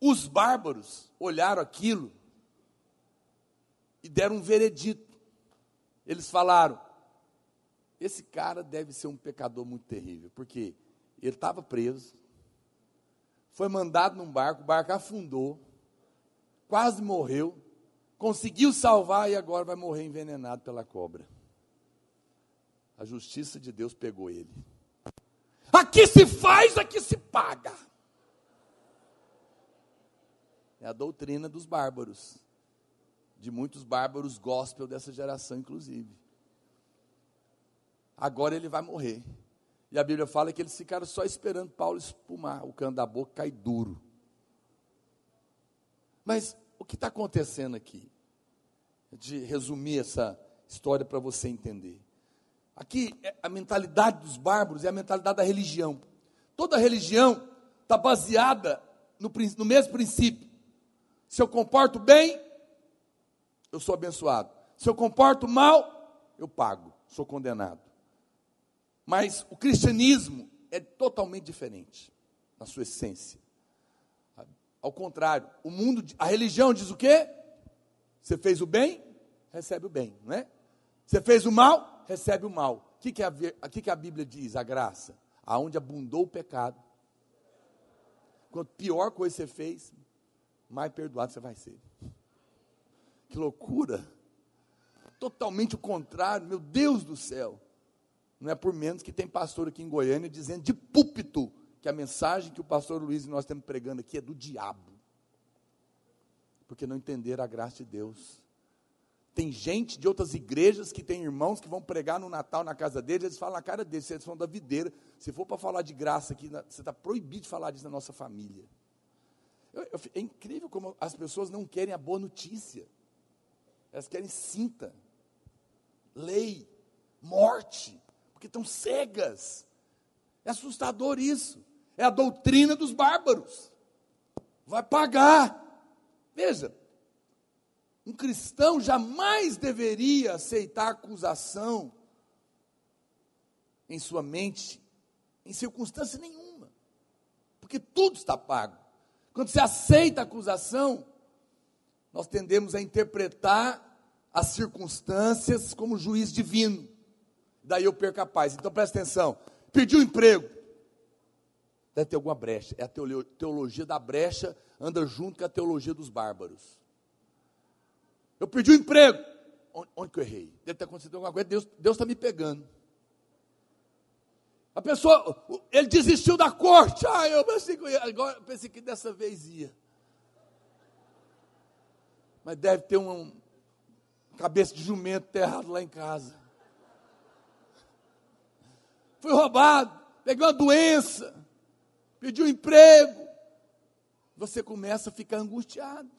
Os bárbaros olharam aquilo e deram um veredito. Eles falaram: esse cara deve ser um pecador muito terrível, porque ele estava preso, foi mandado num barco, o barco afundou, quase morreu, conseguiu salvar e agora vai morrer envenenado pela cobra. A justiça de Deus pegou ele. Aqui se faz, aqui se paga. É a doutrina dos bárbaros. De muitos bárbaros gospel dessa geração, inclusive. Agora ele vai morrer. E a Bíblia fala que eles ficaram só esperando Paulo espumar, o cano da boca cai duro. Mas o que está acontecendo aqui? De resumir essa história para você entender. Aqui, é a mentalidade dos bárbaros é a mentalidade da religião. Toda religião está baseada no, no mesmo princípio. Se eu comporto bem, eu sou abençoado. Se eu comporto mal, eu pago, sou condenado. Mas o cristianismo é totalmente diferente na sua essência. Ao contrário, o mundo, a religião diz o quê? Você fez o bem, recebe o bem, não é? Você fez o mal, recebe o mal. O que, que, a, que, que a Bíblia diz? A graça. Aonde abundou o pecado. Quanto pior coisa você fez, mais perdoado você vai ser. Que loucura! Totalmente o contrário, meu Deus do céu. Não é por menos que tem pastor aqui em Goiânia dizendo de púlpito que a mensagem que o pastor Luiz e nós estamos pregando aqui é do diabo. Porque não entenderam a graça de Deus. Tem gente de outras igrejas que tem irmãos que vão pregar no Natal na casa deles, eles falam na cara deles, eles são da videira. Se for para falar de graça aqui, você está proibido de falar disso na nossa família. Eu, eu, é incrível como as pessoas não querem a boa notícia. Elas querem cinta, lei, morte, porque estão cegas. É assustador isso. É a doutrina dos bárbaros. Vai pagar. Veja, um cristão jamais deveria aceitar acusação em sua mente, em circunstância nenhuma, porque tudo está pago. Quando você aceita a acusação, nós tendemos a interpretar as circunstâncias como juiz divino. Daí eu perco a paz. Então presta atenção. Pediu emprego. Deve ter alguma brecha. É a teologia da brecha, anda junto com a teologia dos bárbaros. Eu pedi um emprego. Onde, onde que eu errei? Deve ter acontecido alguma coisa. Deus está me pegando. A pessoa, ele desistiu da corte. Ah, eu pensei que, agora, pensei que dessa vez ia. Mas deve ter um, um cabeça de jumento enterrado lá em casa. Fui roubado, peguei uma doença, pedi um emprego. Você começa a ficar angustiado.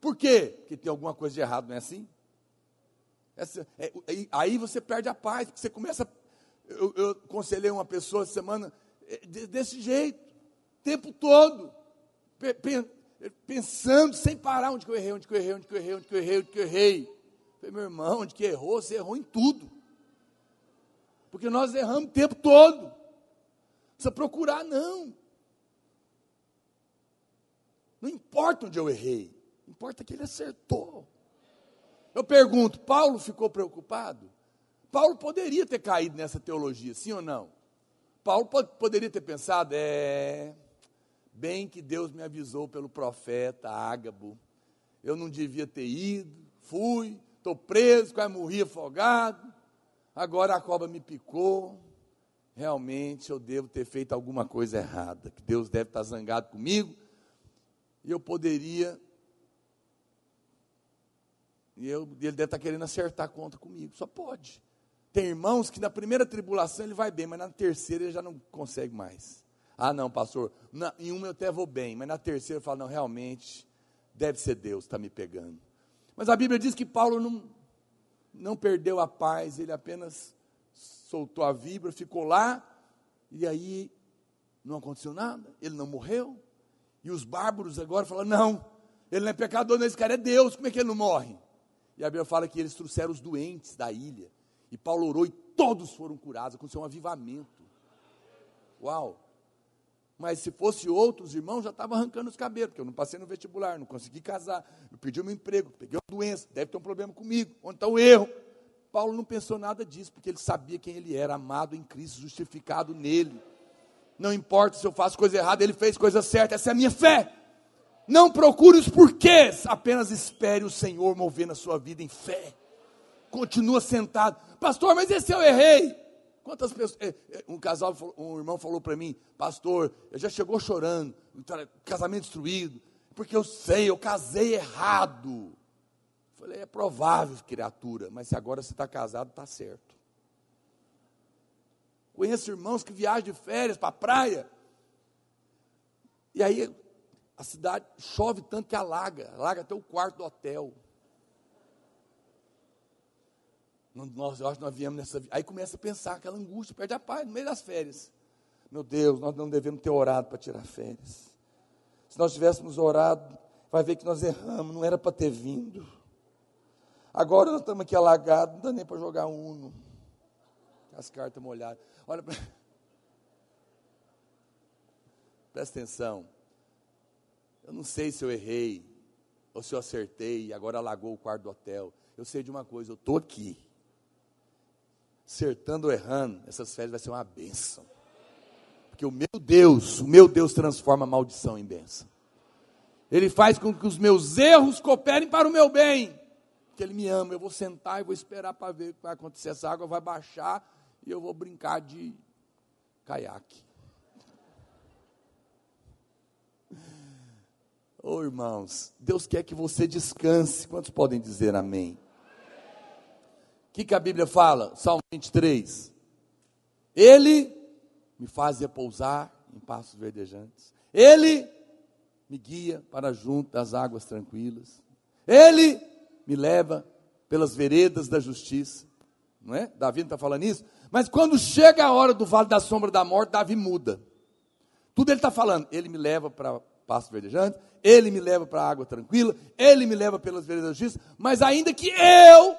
Por quê? Porque tem alguma coisa de errado, não é assim? Essa, é, aí você perde a paz, porque você começa. Eu, eu aconselhei uma pessoa semana é, desse jeito, tempo todo, pensando sem parar onde que eu errei, onde que eu errei, onde que eu errei, onde que eu errei, onde que eu errei. Falei, meu irmão, onde que errou? Você errou em tudo. Porque nós erramos o tempo todo. Não precisa procurar, não. Não importa onde eu errei. Importa que ele acertou. Eu pergunto, Paulo ficou preocupado? Paulo poderia ter caído nessa teologia, sim ou não? Paulo poderia ter pensado, é, bem que Deus me avisou pelo profeta Ágabo, eu não devia ter ido, fui, estou preso, quase morri afogado, agora a cobra me picou, realmente eu devo ter feito alguma coisa errada, que Deus deve estar zangado comigo, e eu poderia e eu, ele deve estar querendo acertar a conta comigo. Só pode. Tem irmãos que na primeira tribulação ele vai bem, mas na terceira ele já não consegue mais. Ah, não, pastor, na, em uma eu até vou bem, mas na terceira eu falo, não, realmente, deve ser Deus que está me pegando. Mas a Bíblia diz que Paulo não, não perdeu a paz, ele apenas soltou a vibra, ficou lá, e aí não aconteceu nada, ele não morreu. E os bárbaros agora falam: não, ele não é pecador, não, esse cara é Deus, como é que ele não morre? E a Bíblia fala que eles trouxeram os doentes da ilha. E Paulo orou e todos foram curados. Aconteceu um avivamento. Uau! Mas se fosse outros irmãos, já estavam arrancando os cabelos, porque eu não passei no vestibular, não consegui casar, eu perdi o meu emprego, peguei uma doença, deve ter um problema comigo. Onde está o erro? Paulo não pensou nada disso, porque ele sabia quem ele era, amado em Cristo, justificado nele. Não importa se eu faço coisa errada, ele fez coisa certa, essa é a minha fé. Não procure os porquês, apenas espere o Senhor mover na sua vida em fé. Continua sentado. Pastor, mas esse eu errei. Quantas pessoas. É, é, um casal, um irmão falou para mim, pastor, eu já chegou chorando, casamento destruído, porque eu sei, eu casei errado. falei, é provável, criatura, mas se agora você está casado, está certo. Conheço irmãos que viajam de férias para a praia. E aí a cidade chove tanto que alaga, alaga até o quarto do hotel. Nós, que nós viemos nessa. Aí começa a pensar aquela angústia, perde a paz no meio das férias. Meu Deus, nós não devemos ter orado para tirar férias. Se nós tivéssemos orado, vai ver que nós erramos, não era para ter vindo. Agora nós estamos aqui alagados, não dá nem para jogar uno. As cartas molhadas. Olha, presta atenção. Eu não sei se eu errei, ou se eu acertei agora alagou o quarto do hotel. Eu sei de uma coisa, eu estou aqui. Acertando ou errando, essas férias vai ser uma bênção. Porque o meu Deus, o meu Deus transforma maldição em bênção. Ele faz com que os meus erros cooperem para o meu bem. Porque Ele me ama. Eu vou sentar e vou esperar para ver o que vai acontecer. Essa água vai baixar e eu vou brincar de caiaque. Oh, irmãos, Deus quer que você descanse. Quantos podem dizer amém? Que, que a Bíblia fala? Salmo 23. Ele me faz repousar em passos verdejantes. Ele me guia para junto das águas tranquilas. Ele me leva pelas veredas da justiça. Não é? Davi não está falando isso? Mas quando chega a hora do vale da sombra da morte, Davi muda. Tudo ele está falando. Ele me leva para passos verdejantes, ele me leva para a água tranquila, ele me leva pelas veredas da justiça, mas ainda que eu,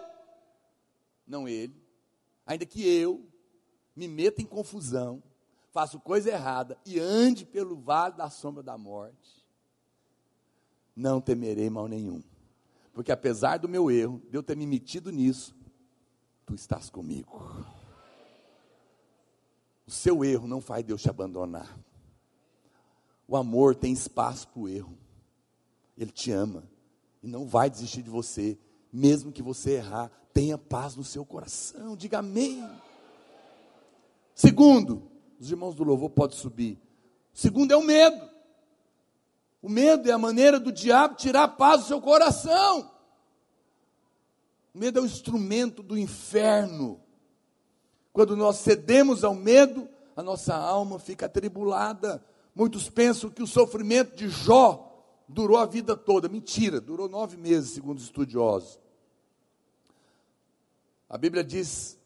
não ele, ainda que eu me meta em confusão, faço coisa errada e ande pelo vale da sombra da morte, não temerei mal nenhum. Porque apesar do meu erro, de eu ter me metido nisso, tu estás comigo. O seu erro não faz Deus te abandonar. O amor tem espaço para o erro. Ele te ama e não vai desistir de você, mesmo que você errar. Tenha paz no seu coração. Diga amém. Segundo, os irmãos do louvor podem subir. Segundo é o medo. O medo é a maneira do diabo tirar a paz do seu coração. O medo é o instrumento do inferno. Quando nós cedemos ao medo, a nossa alma fica atribulada. Muitos pensam que o sofrimento de Jó durou a vida toda. Mentira, durou nove meses, segundo os estudiosos. A Bíblia diz,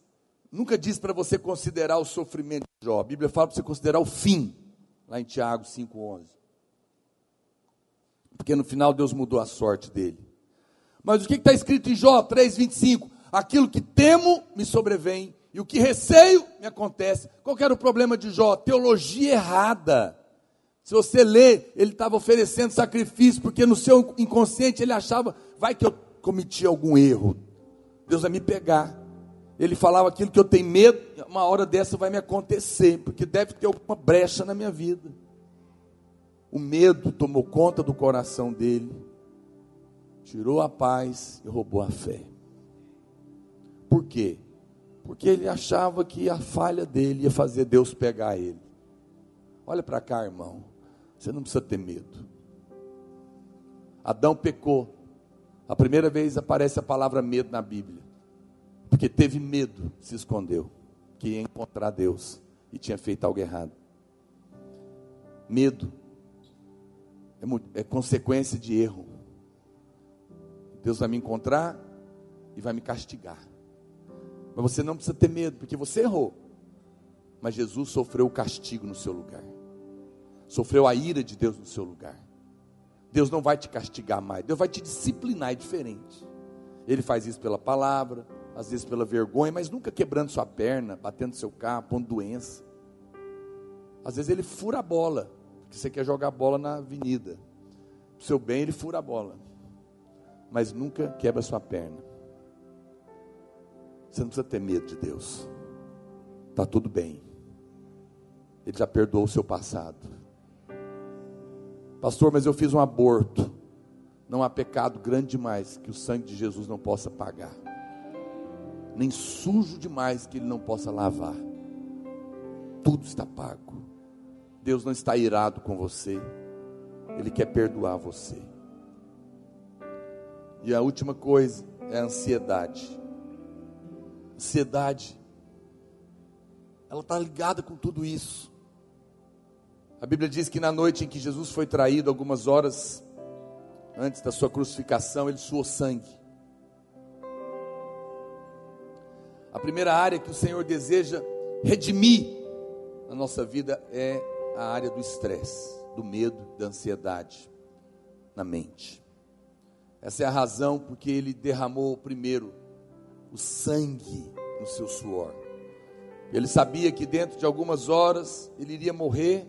nunca diz para você considerar o sofrimento de Jó. A Bíblia fala para você considerar o fim, lá em Tiago 5,11 porque no final Deus mudou a sorte dele. Mas o que está escrito em Jó 3,25? Aquilo que temo me sobrevém, e o que receio me acontece. Qual era o problema de Jó? Teologia errada. Se você ler, ele estava oferecendo sacrifício, porque no seu inconsciente ele achava, vai que eu cometi algum erro, Deus vai me pegar. Ele falava aquilo que eu tenho medo, uma hora dessa vai me acontecer, porque deve ter alguma brecha na minha vida. O medo tomou conta do coração dele, tirou a paz e roubou a fé. Por quê? Porque ele achava que a falha dele ia fazer Deus pegar ele. Olha para cá, irmão. Você não precisa ter medo. Adão pecou. A primeira vez aparece a palavra medo na Bíblia. Porque teve medo, se escondeu. Que ia encontrar Deus e tinha feito algo errado. Medo é, é consequência de erro. Deus vai me encontrar e vai me castigar. Mas você não precisa ter medo, porque você errou. Mas Jesus sofreu o castigo no seu lugar. Sofreu a ira de Deus no seu lugar. Deus não vai te castigar mais, Deus vai te disciplinar, é diferente. Ele faz isso pela palavra, às vezes pela vergonha, mas nunca quebrando sua perna, batendo seu carro, pondo doença. Às vezes ele fura a bola, que você quer jogar bola na avenida. O seu bem, ele fura a bola. Mas nunca quebra sua perna. Você não precisa ter medo de Deus. Está tudo bem. Ele já perdoou o seu passado. Pastor, mas eu fiz um aborto. Não há pecado grande demais que o sangue de Jesus não possa pagar. Nem sujo demais que ele não possa lavar. Tudo está pago. Deus não está irado com você, Ele quer perdoar você. E a última coisa é a ansiedade. Ansiedade, ela está ligada com tudo isso. A Bíblia diz que na noite em que Jesus foi traído, algumas horas antes da sua crucificação, ele suou sangue. A primeira área que o Senhor deseja redimir na nossa vida é a área do estresse, do medo, da ansiedade na mente. Essa é a razão porque ele derramou primeiro o sangue no seu suor. Ele sabia que dentro de algumas horas ele iria morrer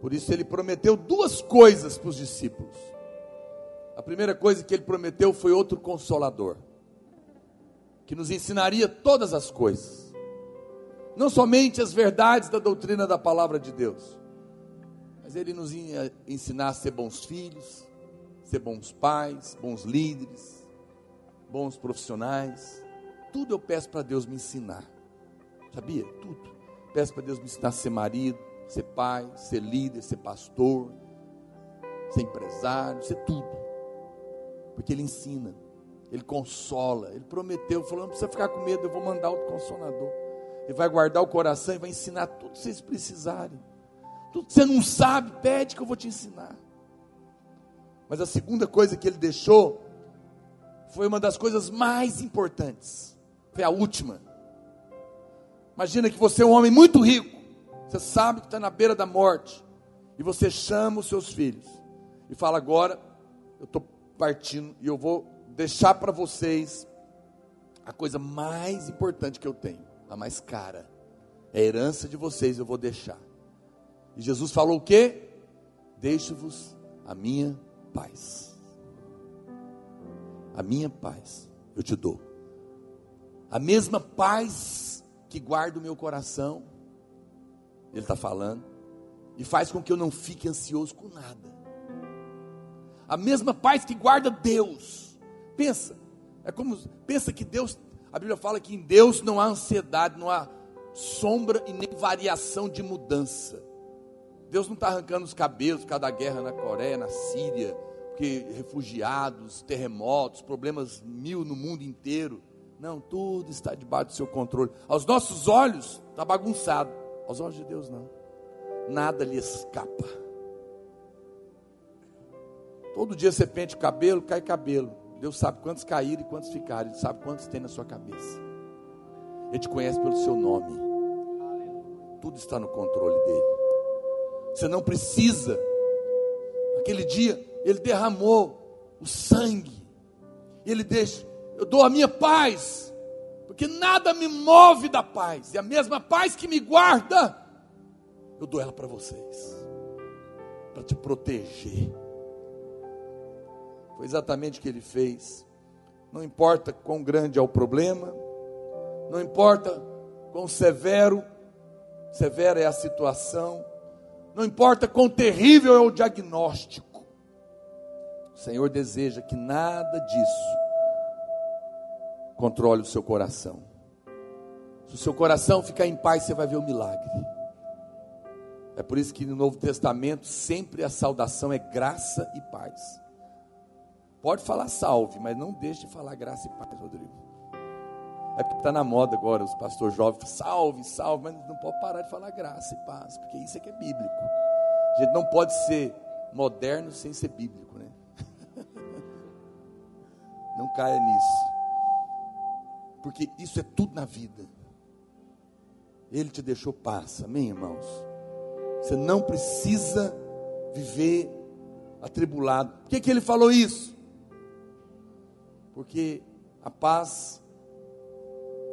Por isso ele prometeu duas coisas para os discípulos. A primeira coisa que ele prometeu foi outro consolador, que nos ensinaria todas as coisas, não somente as verdades da doutrina da palavra de Deus, mas ele nos ia ensinar a ser bons filhos, ser bons pais, bons líderes, bons profissionais. Tudo eu peço para Deus me ensinar, sabia? Tudo. Peço para Deus me ensinar a ser marido, ser pai, ser líder, ser pastor, ser empresário, ser tudo porque Ele ensina, Ele consola, Ele prometeu, falou: não precisa ficar com medo, eu vou mandar o consolador. Ele vai guardar o coração e vai ensinar tudo que vocês precisarem. Tudo que você não sabe, pede que eu vou te ensinar. Mas a segunda coisa que ele deixou foi uma das coisas mais importantes. Foi a última. Imagina que você é um homem muito rico. Você sabe que está na beira da morte. E você chama os seus filhos. E fala: agora, eu estou partindo e eu vou deixar para vocês a coisa mais importante que eu tenho, a mais cara. É a herança de vocês, eu vou deixar. E Jesus falou o quê? Deixo-vos a minha paz. A minha paz eu te dou. A mesma paz que guarda o meu coração, Ele está falando, e faz com que eu não fique ansioso com nada a mesma paz que guarda Deus. Pensa, é como pensa que Deus, a Bíblia fala que em Deus não há ansiedade, não há sombra e nem variação de mudança. Deus não está arrancando os cabelos por causa da guerra na Coreia, na Síria, porque refugiados, terremotos, problemas mil no mundo inteiro. Não, tudo está debaixo do seu controle. Aos nossos olhos está bagunçado, aos olhos de Deus não. Nada lhe escapa. Todo dia você pente o cabelo, cai cabelo. Deus sabe quantos caíram e quantos ficaram. Ele sabe quantos tem na sua cabeça. Ele te conhece pelo seu nome. Tudo está no controle dele. Você não precisa. Aquele dia, ele derramou o sangue. Ele deixa, eu dou a minha paz, porque nada me move da paz. E a mesma paz que me guarda, eu dou ela para vocês, para te proteger foi exatamente o que ele fez. Não importa quão grande é o problema, não importa quão severo, severa é a situação, não importa quão terrível é o diagnóstico. O Senhor deseja que nada disso controle o seu coração. Se o seu coração ficar em paz, você vai ver o milagre. É por isso que no Novo Testamento sempre a saudação é graça e paz. Pode falar salve, mas não deixe de falar graça e paz, Rodrigo. É porque está na moda agora, os pastores jovens, salve, salve, mas não pode parar de falar graça e paz, porque isso é que é bíblico. A gente não pode ser moderno sem ser bíblico, né? [laughs] Não caia nisso. Porque isso é tudo na vida. Ele te deixou paz, amém, irmãos? Você não precisa viver atribulado. Por que, que ele falou isso? porque a paz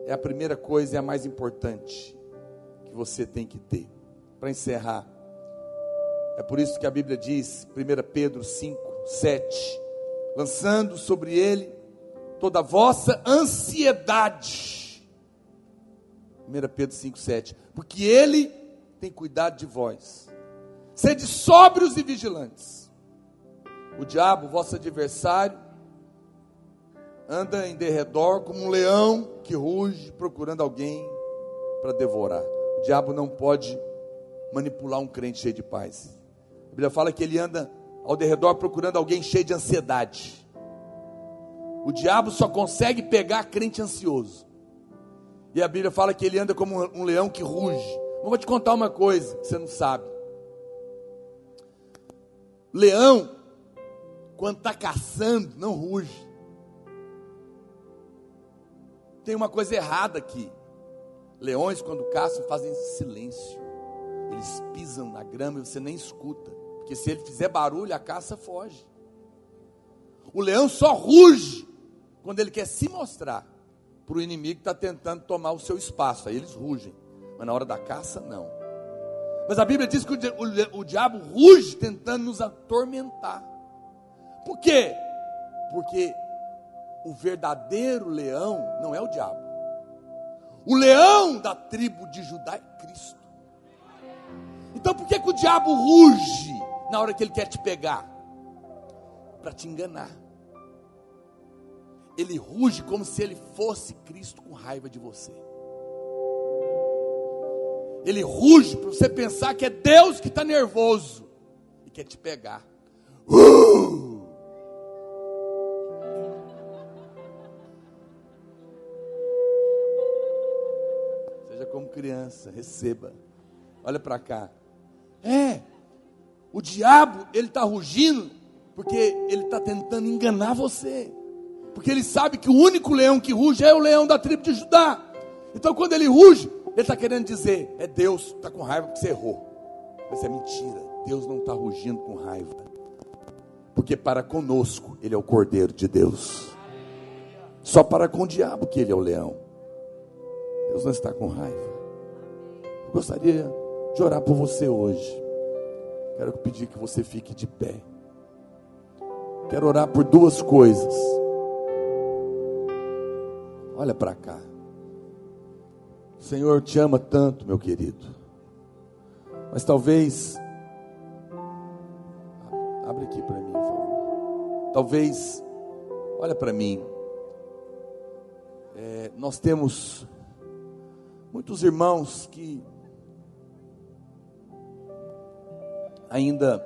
é a primeira coisa e a mais importante que você tem que ter. Para encerrar, é por isso que a Bíblia diz, 1 Pedro 5, 7, lançando sobre ele toda a vossa ansiedade. 1 Pedro 5, 7, porque ele tem cuidado de vós. Sede sóbrios e vigilantes. O diabo, vosso adversário, anda em derredor como um leão que ruge procurando alguém para devorar. O diabo não pode manipular um crente cheio de paz. A Bíblia fala que ele anda ao derredor procurando alguém cheio de ansiedade. O diabo só consegue pegar crente ansioso. E a Bíblia fala que ele anda como um leão que ruge. Eu vou te contar uma coisa que você não sabe. Leão, quando está caçando, não ruge tem uma coisa errada aqui. Leões, quando caçam, fazem silêncio. Eles pisam na grama e você nem escuta. Porque se ele fizer barulho, a caça foge. O leão só ruge quando ele quer se mostrar para o inimigo que está tentando tomar o seu espaço. Aí eles rugem. Mas na hora da caça, não. Mas a Bíblia diz que o, o, o diabo ruge tentando nos atormentar. Por quê? Porque o verdadeiro leão não é o diabo. O leão da tribo de Judá é Cristo. Então por que, que o diabo ruge na hora que ele quer te pegar? Para te enganar. Ele ruge como se ele fosse Cristo com raiva de você. Ele ruge para você pensar que é Deus que está nervoso e quer te pegar. Uh! Seja como criança, receba. Olha para cá. É, o diabo, ele está rugindo porque ele está tentando enganar você. Porque ele sabe que o único leão que ruge é o leão da tribo de Judá. Então, quando ele ruge, ele está querendo dizer: é Deus, está com raiva porque você errou. Mas é mentira, Deus não está rugindo com raiva. Porque para conosco Ele é o Cordeiro de Deus. Só para com o diabo que Ele é o leão. Deus não está com raiva. Eu gostaria de orar por você hoje. Quero pedir que você fique de pé. Quero orar por duas coisas. Olha para cá. O Senhor te ama tanto, meu querido. Mas talvez. Abre aqui para mim, por favor. Talvez. Olha para mim. É, nós temos muitos irmãos que ainda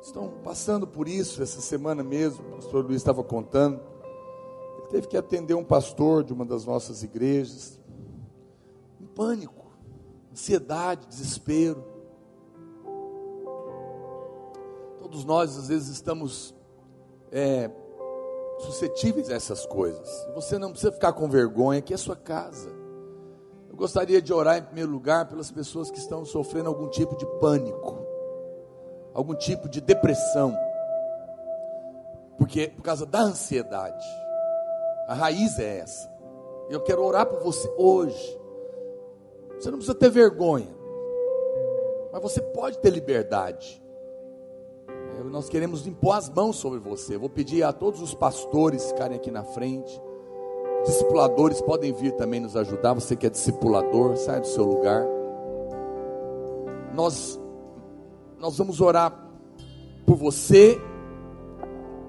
estão passando por isso essa semana mesmo. O pastor Luiz estava contando teve que atender um pastor de uma das nossas igrejas, em pânico, ansiedade, desespero. Todos nós, às vezes, estamos é, suscetíveis a essas coisas. Você não precisa ficar com vergonha, que é sua casa. Eu gostaria de orar, em primeiro lugar, pelas pessoas que estão sofrendo algum tipo de pânico, algum tipo de depressão, porque por causa da ansiedade. A raiz é essa. Eu quero orar por você hoje. Você não precisa ter vergonha, mas você pode ter liberdade. Nós queremos impor as mãos sobre você. vou pedir a todos os pastores ficarem aqui na frente. Discipuladores podem vir também nos ajudar. Você que é discipulador, sai do seu lugar. Nós, nós vamos orar por você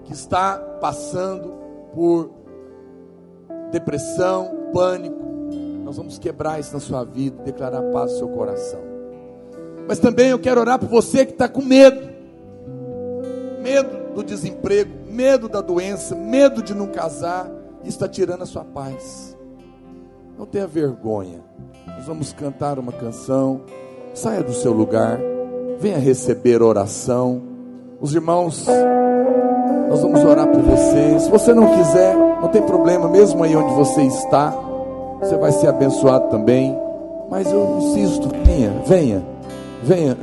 que está passando por depressão, pânico. Nós vamos quebrar isso na sua vida, declarar paz no seu coração. Mas também eu quero orar por você que está com medo medo do desemprego, medo da doença, medo de não casar, e está tirando a sua paz. Não tenha vergonha. Nós vamos cantar uma canção. Saia do seu lugar, venha receber oração. Os irmãos nós vamos orar por você. Se você não quiser, não tem problema, mesmo aí onde você está, você vai ser abençoado também. Mas eu insisto, venha, venha, venha.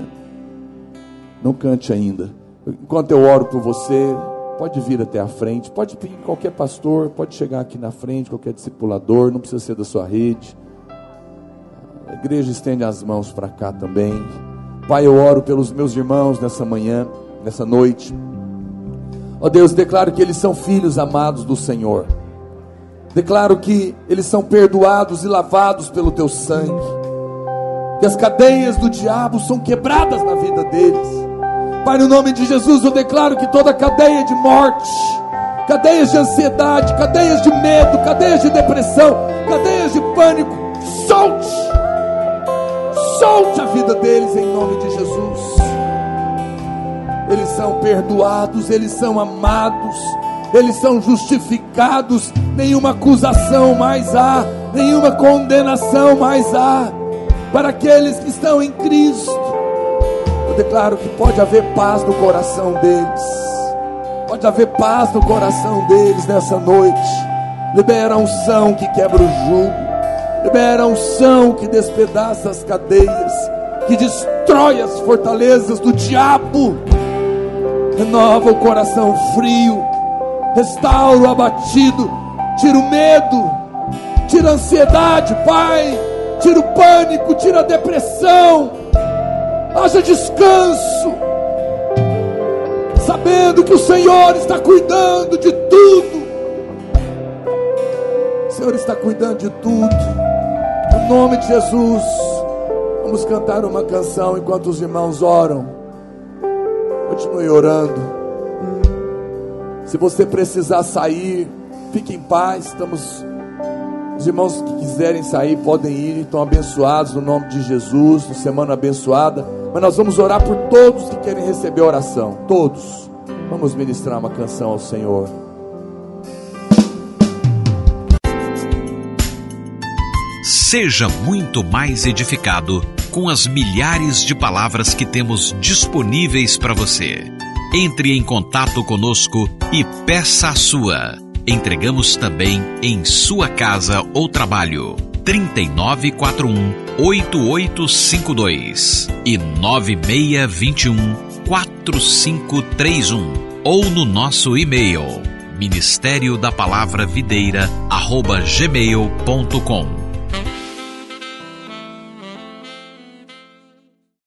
Não cante ainda. Enquanto eu oro por você, pode vir até a frente, pode vir qualquer pastor, pode chegar aqui na frente, qualquer discipulador, não precisa ser da sua rede. A igreja estende as mãos para cá também. Pai, eu oro pelos meus irmãos nessa manhã, nessa noite. Ó oh Deus, declaro que eles são filhos amados do Senhor. Declaro que eles são perdoados e lavados pelo teu sangue. Que as cadeias do diabo são quebradas na vida deles. Pai, no nome de Jesus, eu declaro que toda cadeia de morte, cadeias de ansiedade, cadeias de medo, cadeias de depressão, cadeias de pânico, solte, solte a vida deles em nome de Jesus eles são perdoados, eles são amados, eles são justificados, nenhuma acusação mais há, nenhuma condenação mais há para aqueles que estão em Cristo. Eu declaro que pode haver paz no coração deles, pode haver paz no coração deles nessa noite. Libera a unção que quebra o jugo, libera a unção que despedaça as cadeias, que destrói as fortalezas do diabo renova o coração frio, restaura o abatido, tira o medo, tira a ansiedade, Pai, tira o pânico, tira a depressão, haja descanso, sabendo que o Senhor está cuidando de tudo. O Senhor está cuidando de tudo. Em nome de Jesus, vamos cantar uma canção enquanto os irmãos oram. Continue orando. Se você precisar sair, fique em paz. Estamos os irmãos que quiserem sair podem ir, estão abençoados no nome de Jesus, no semana abençoada. Mas nós vamos orar por todos que querem receber oração, todos. Vamos ministrar uma canção ao Senhor. Seja muito mais edificado com as milhares de palavras que temos disponíveis para você. Entre em contato conosco e peça a sua Entregamos também em sua casa ou trabalho. 3941 8852 e 9621 4531 ou no nosso e-mail ministério da palavra videira arroba gmail.com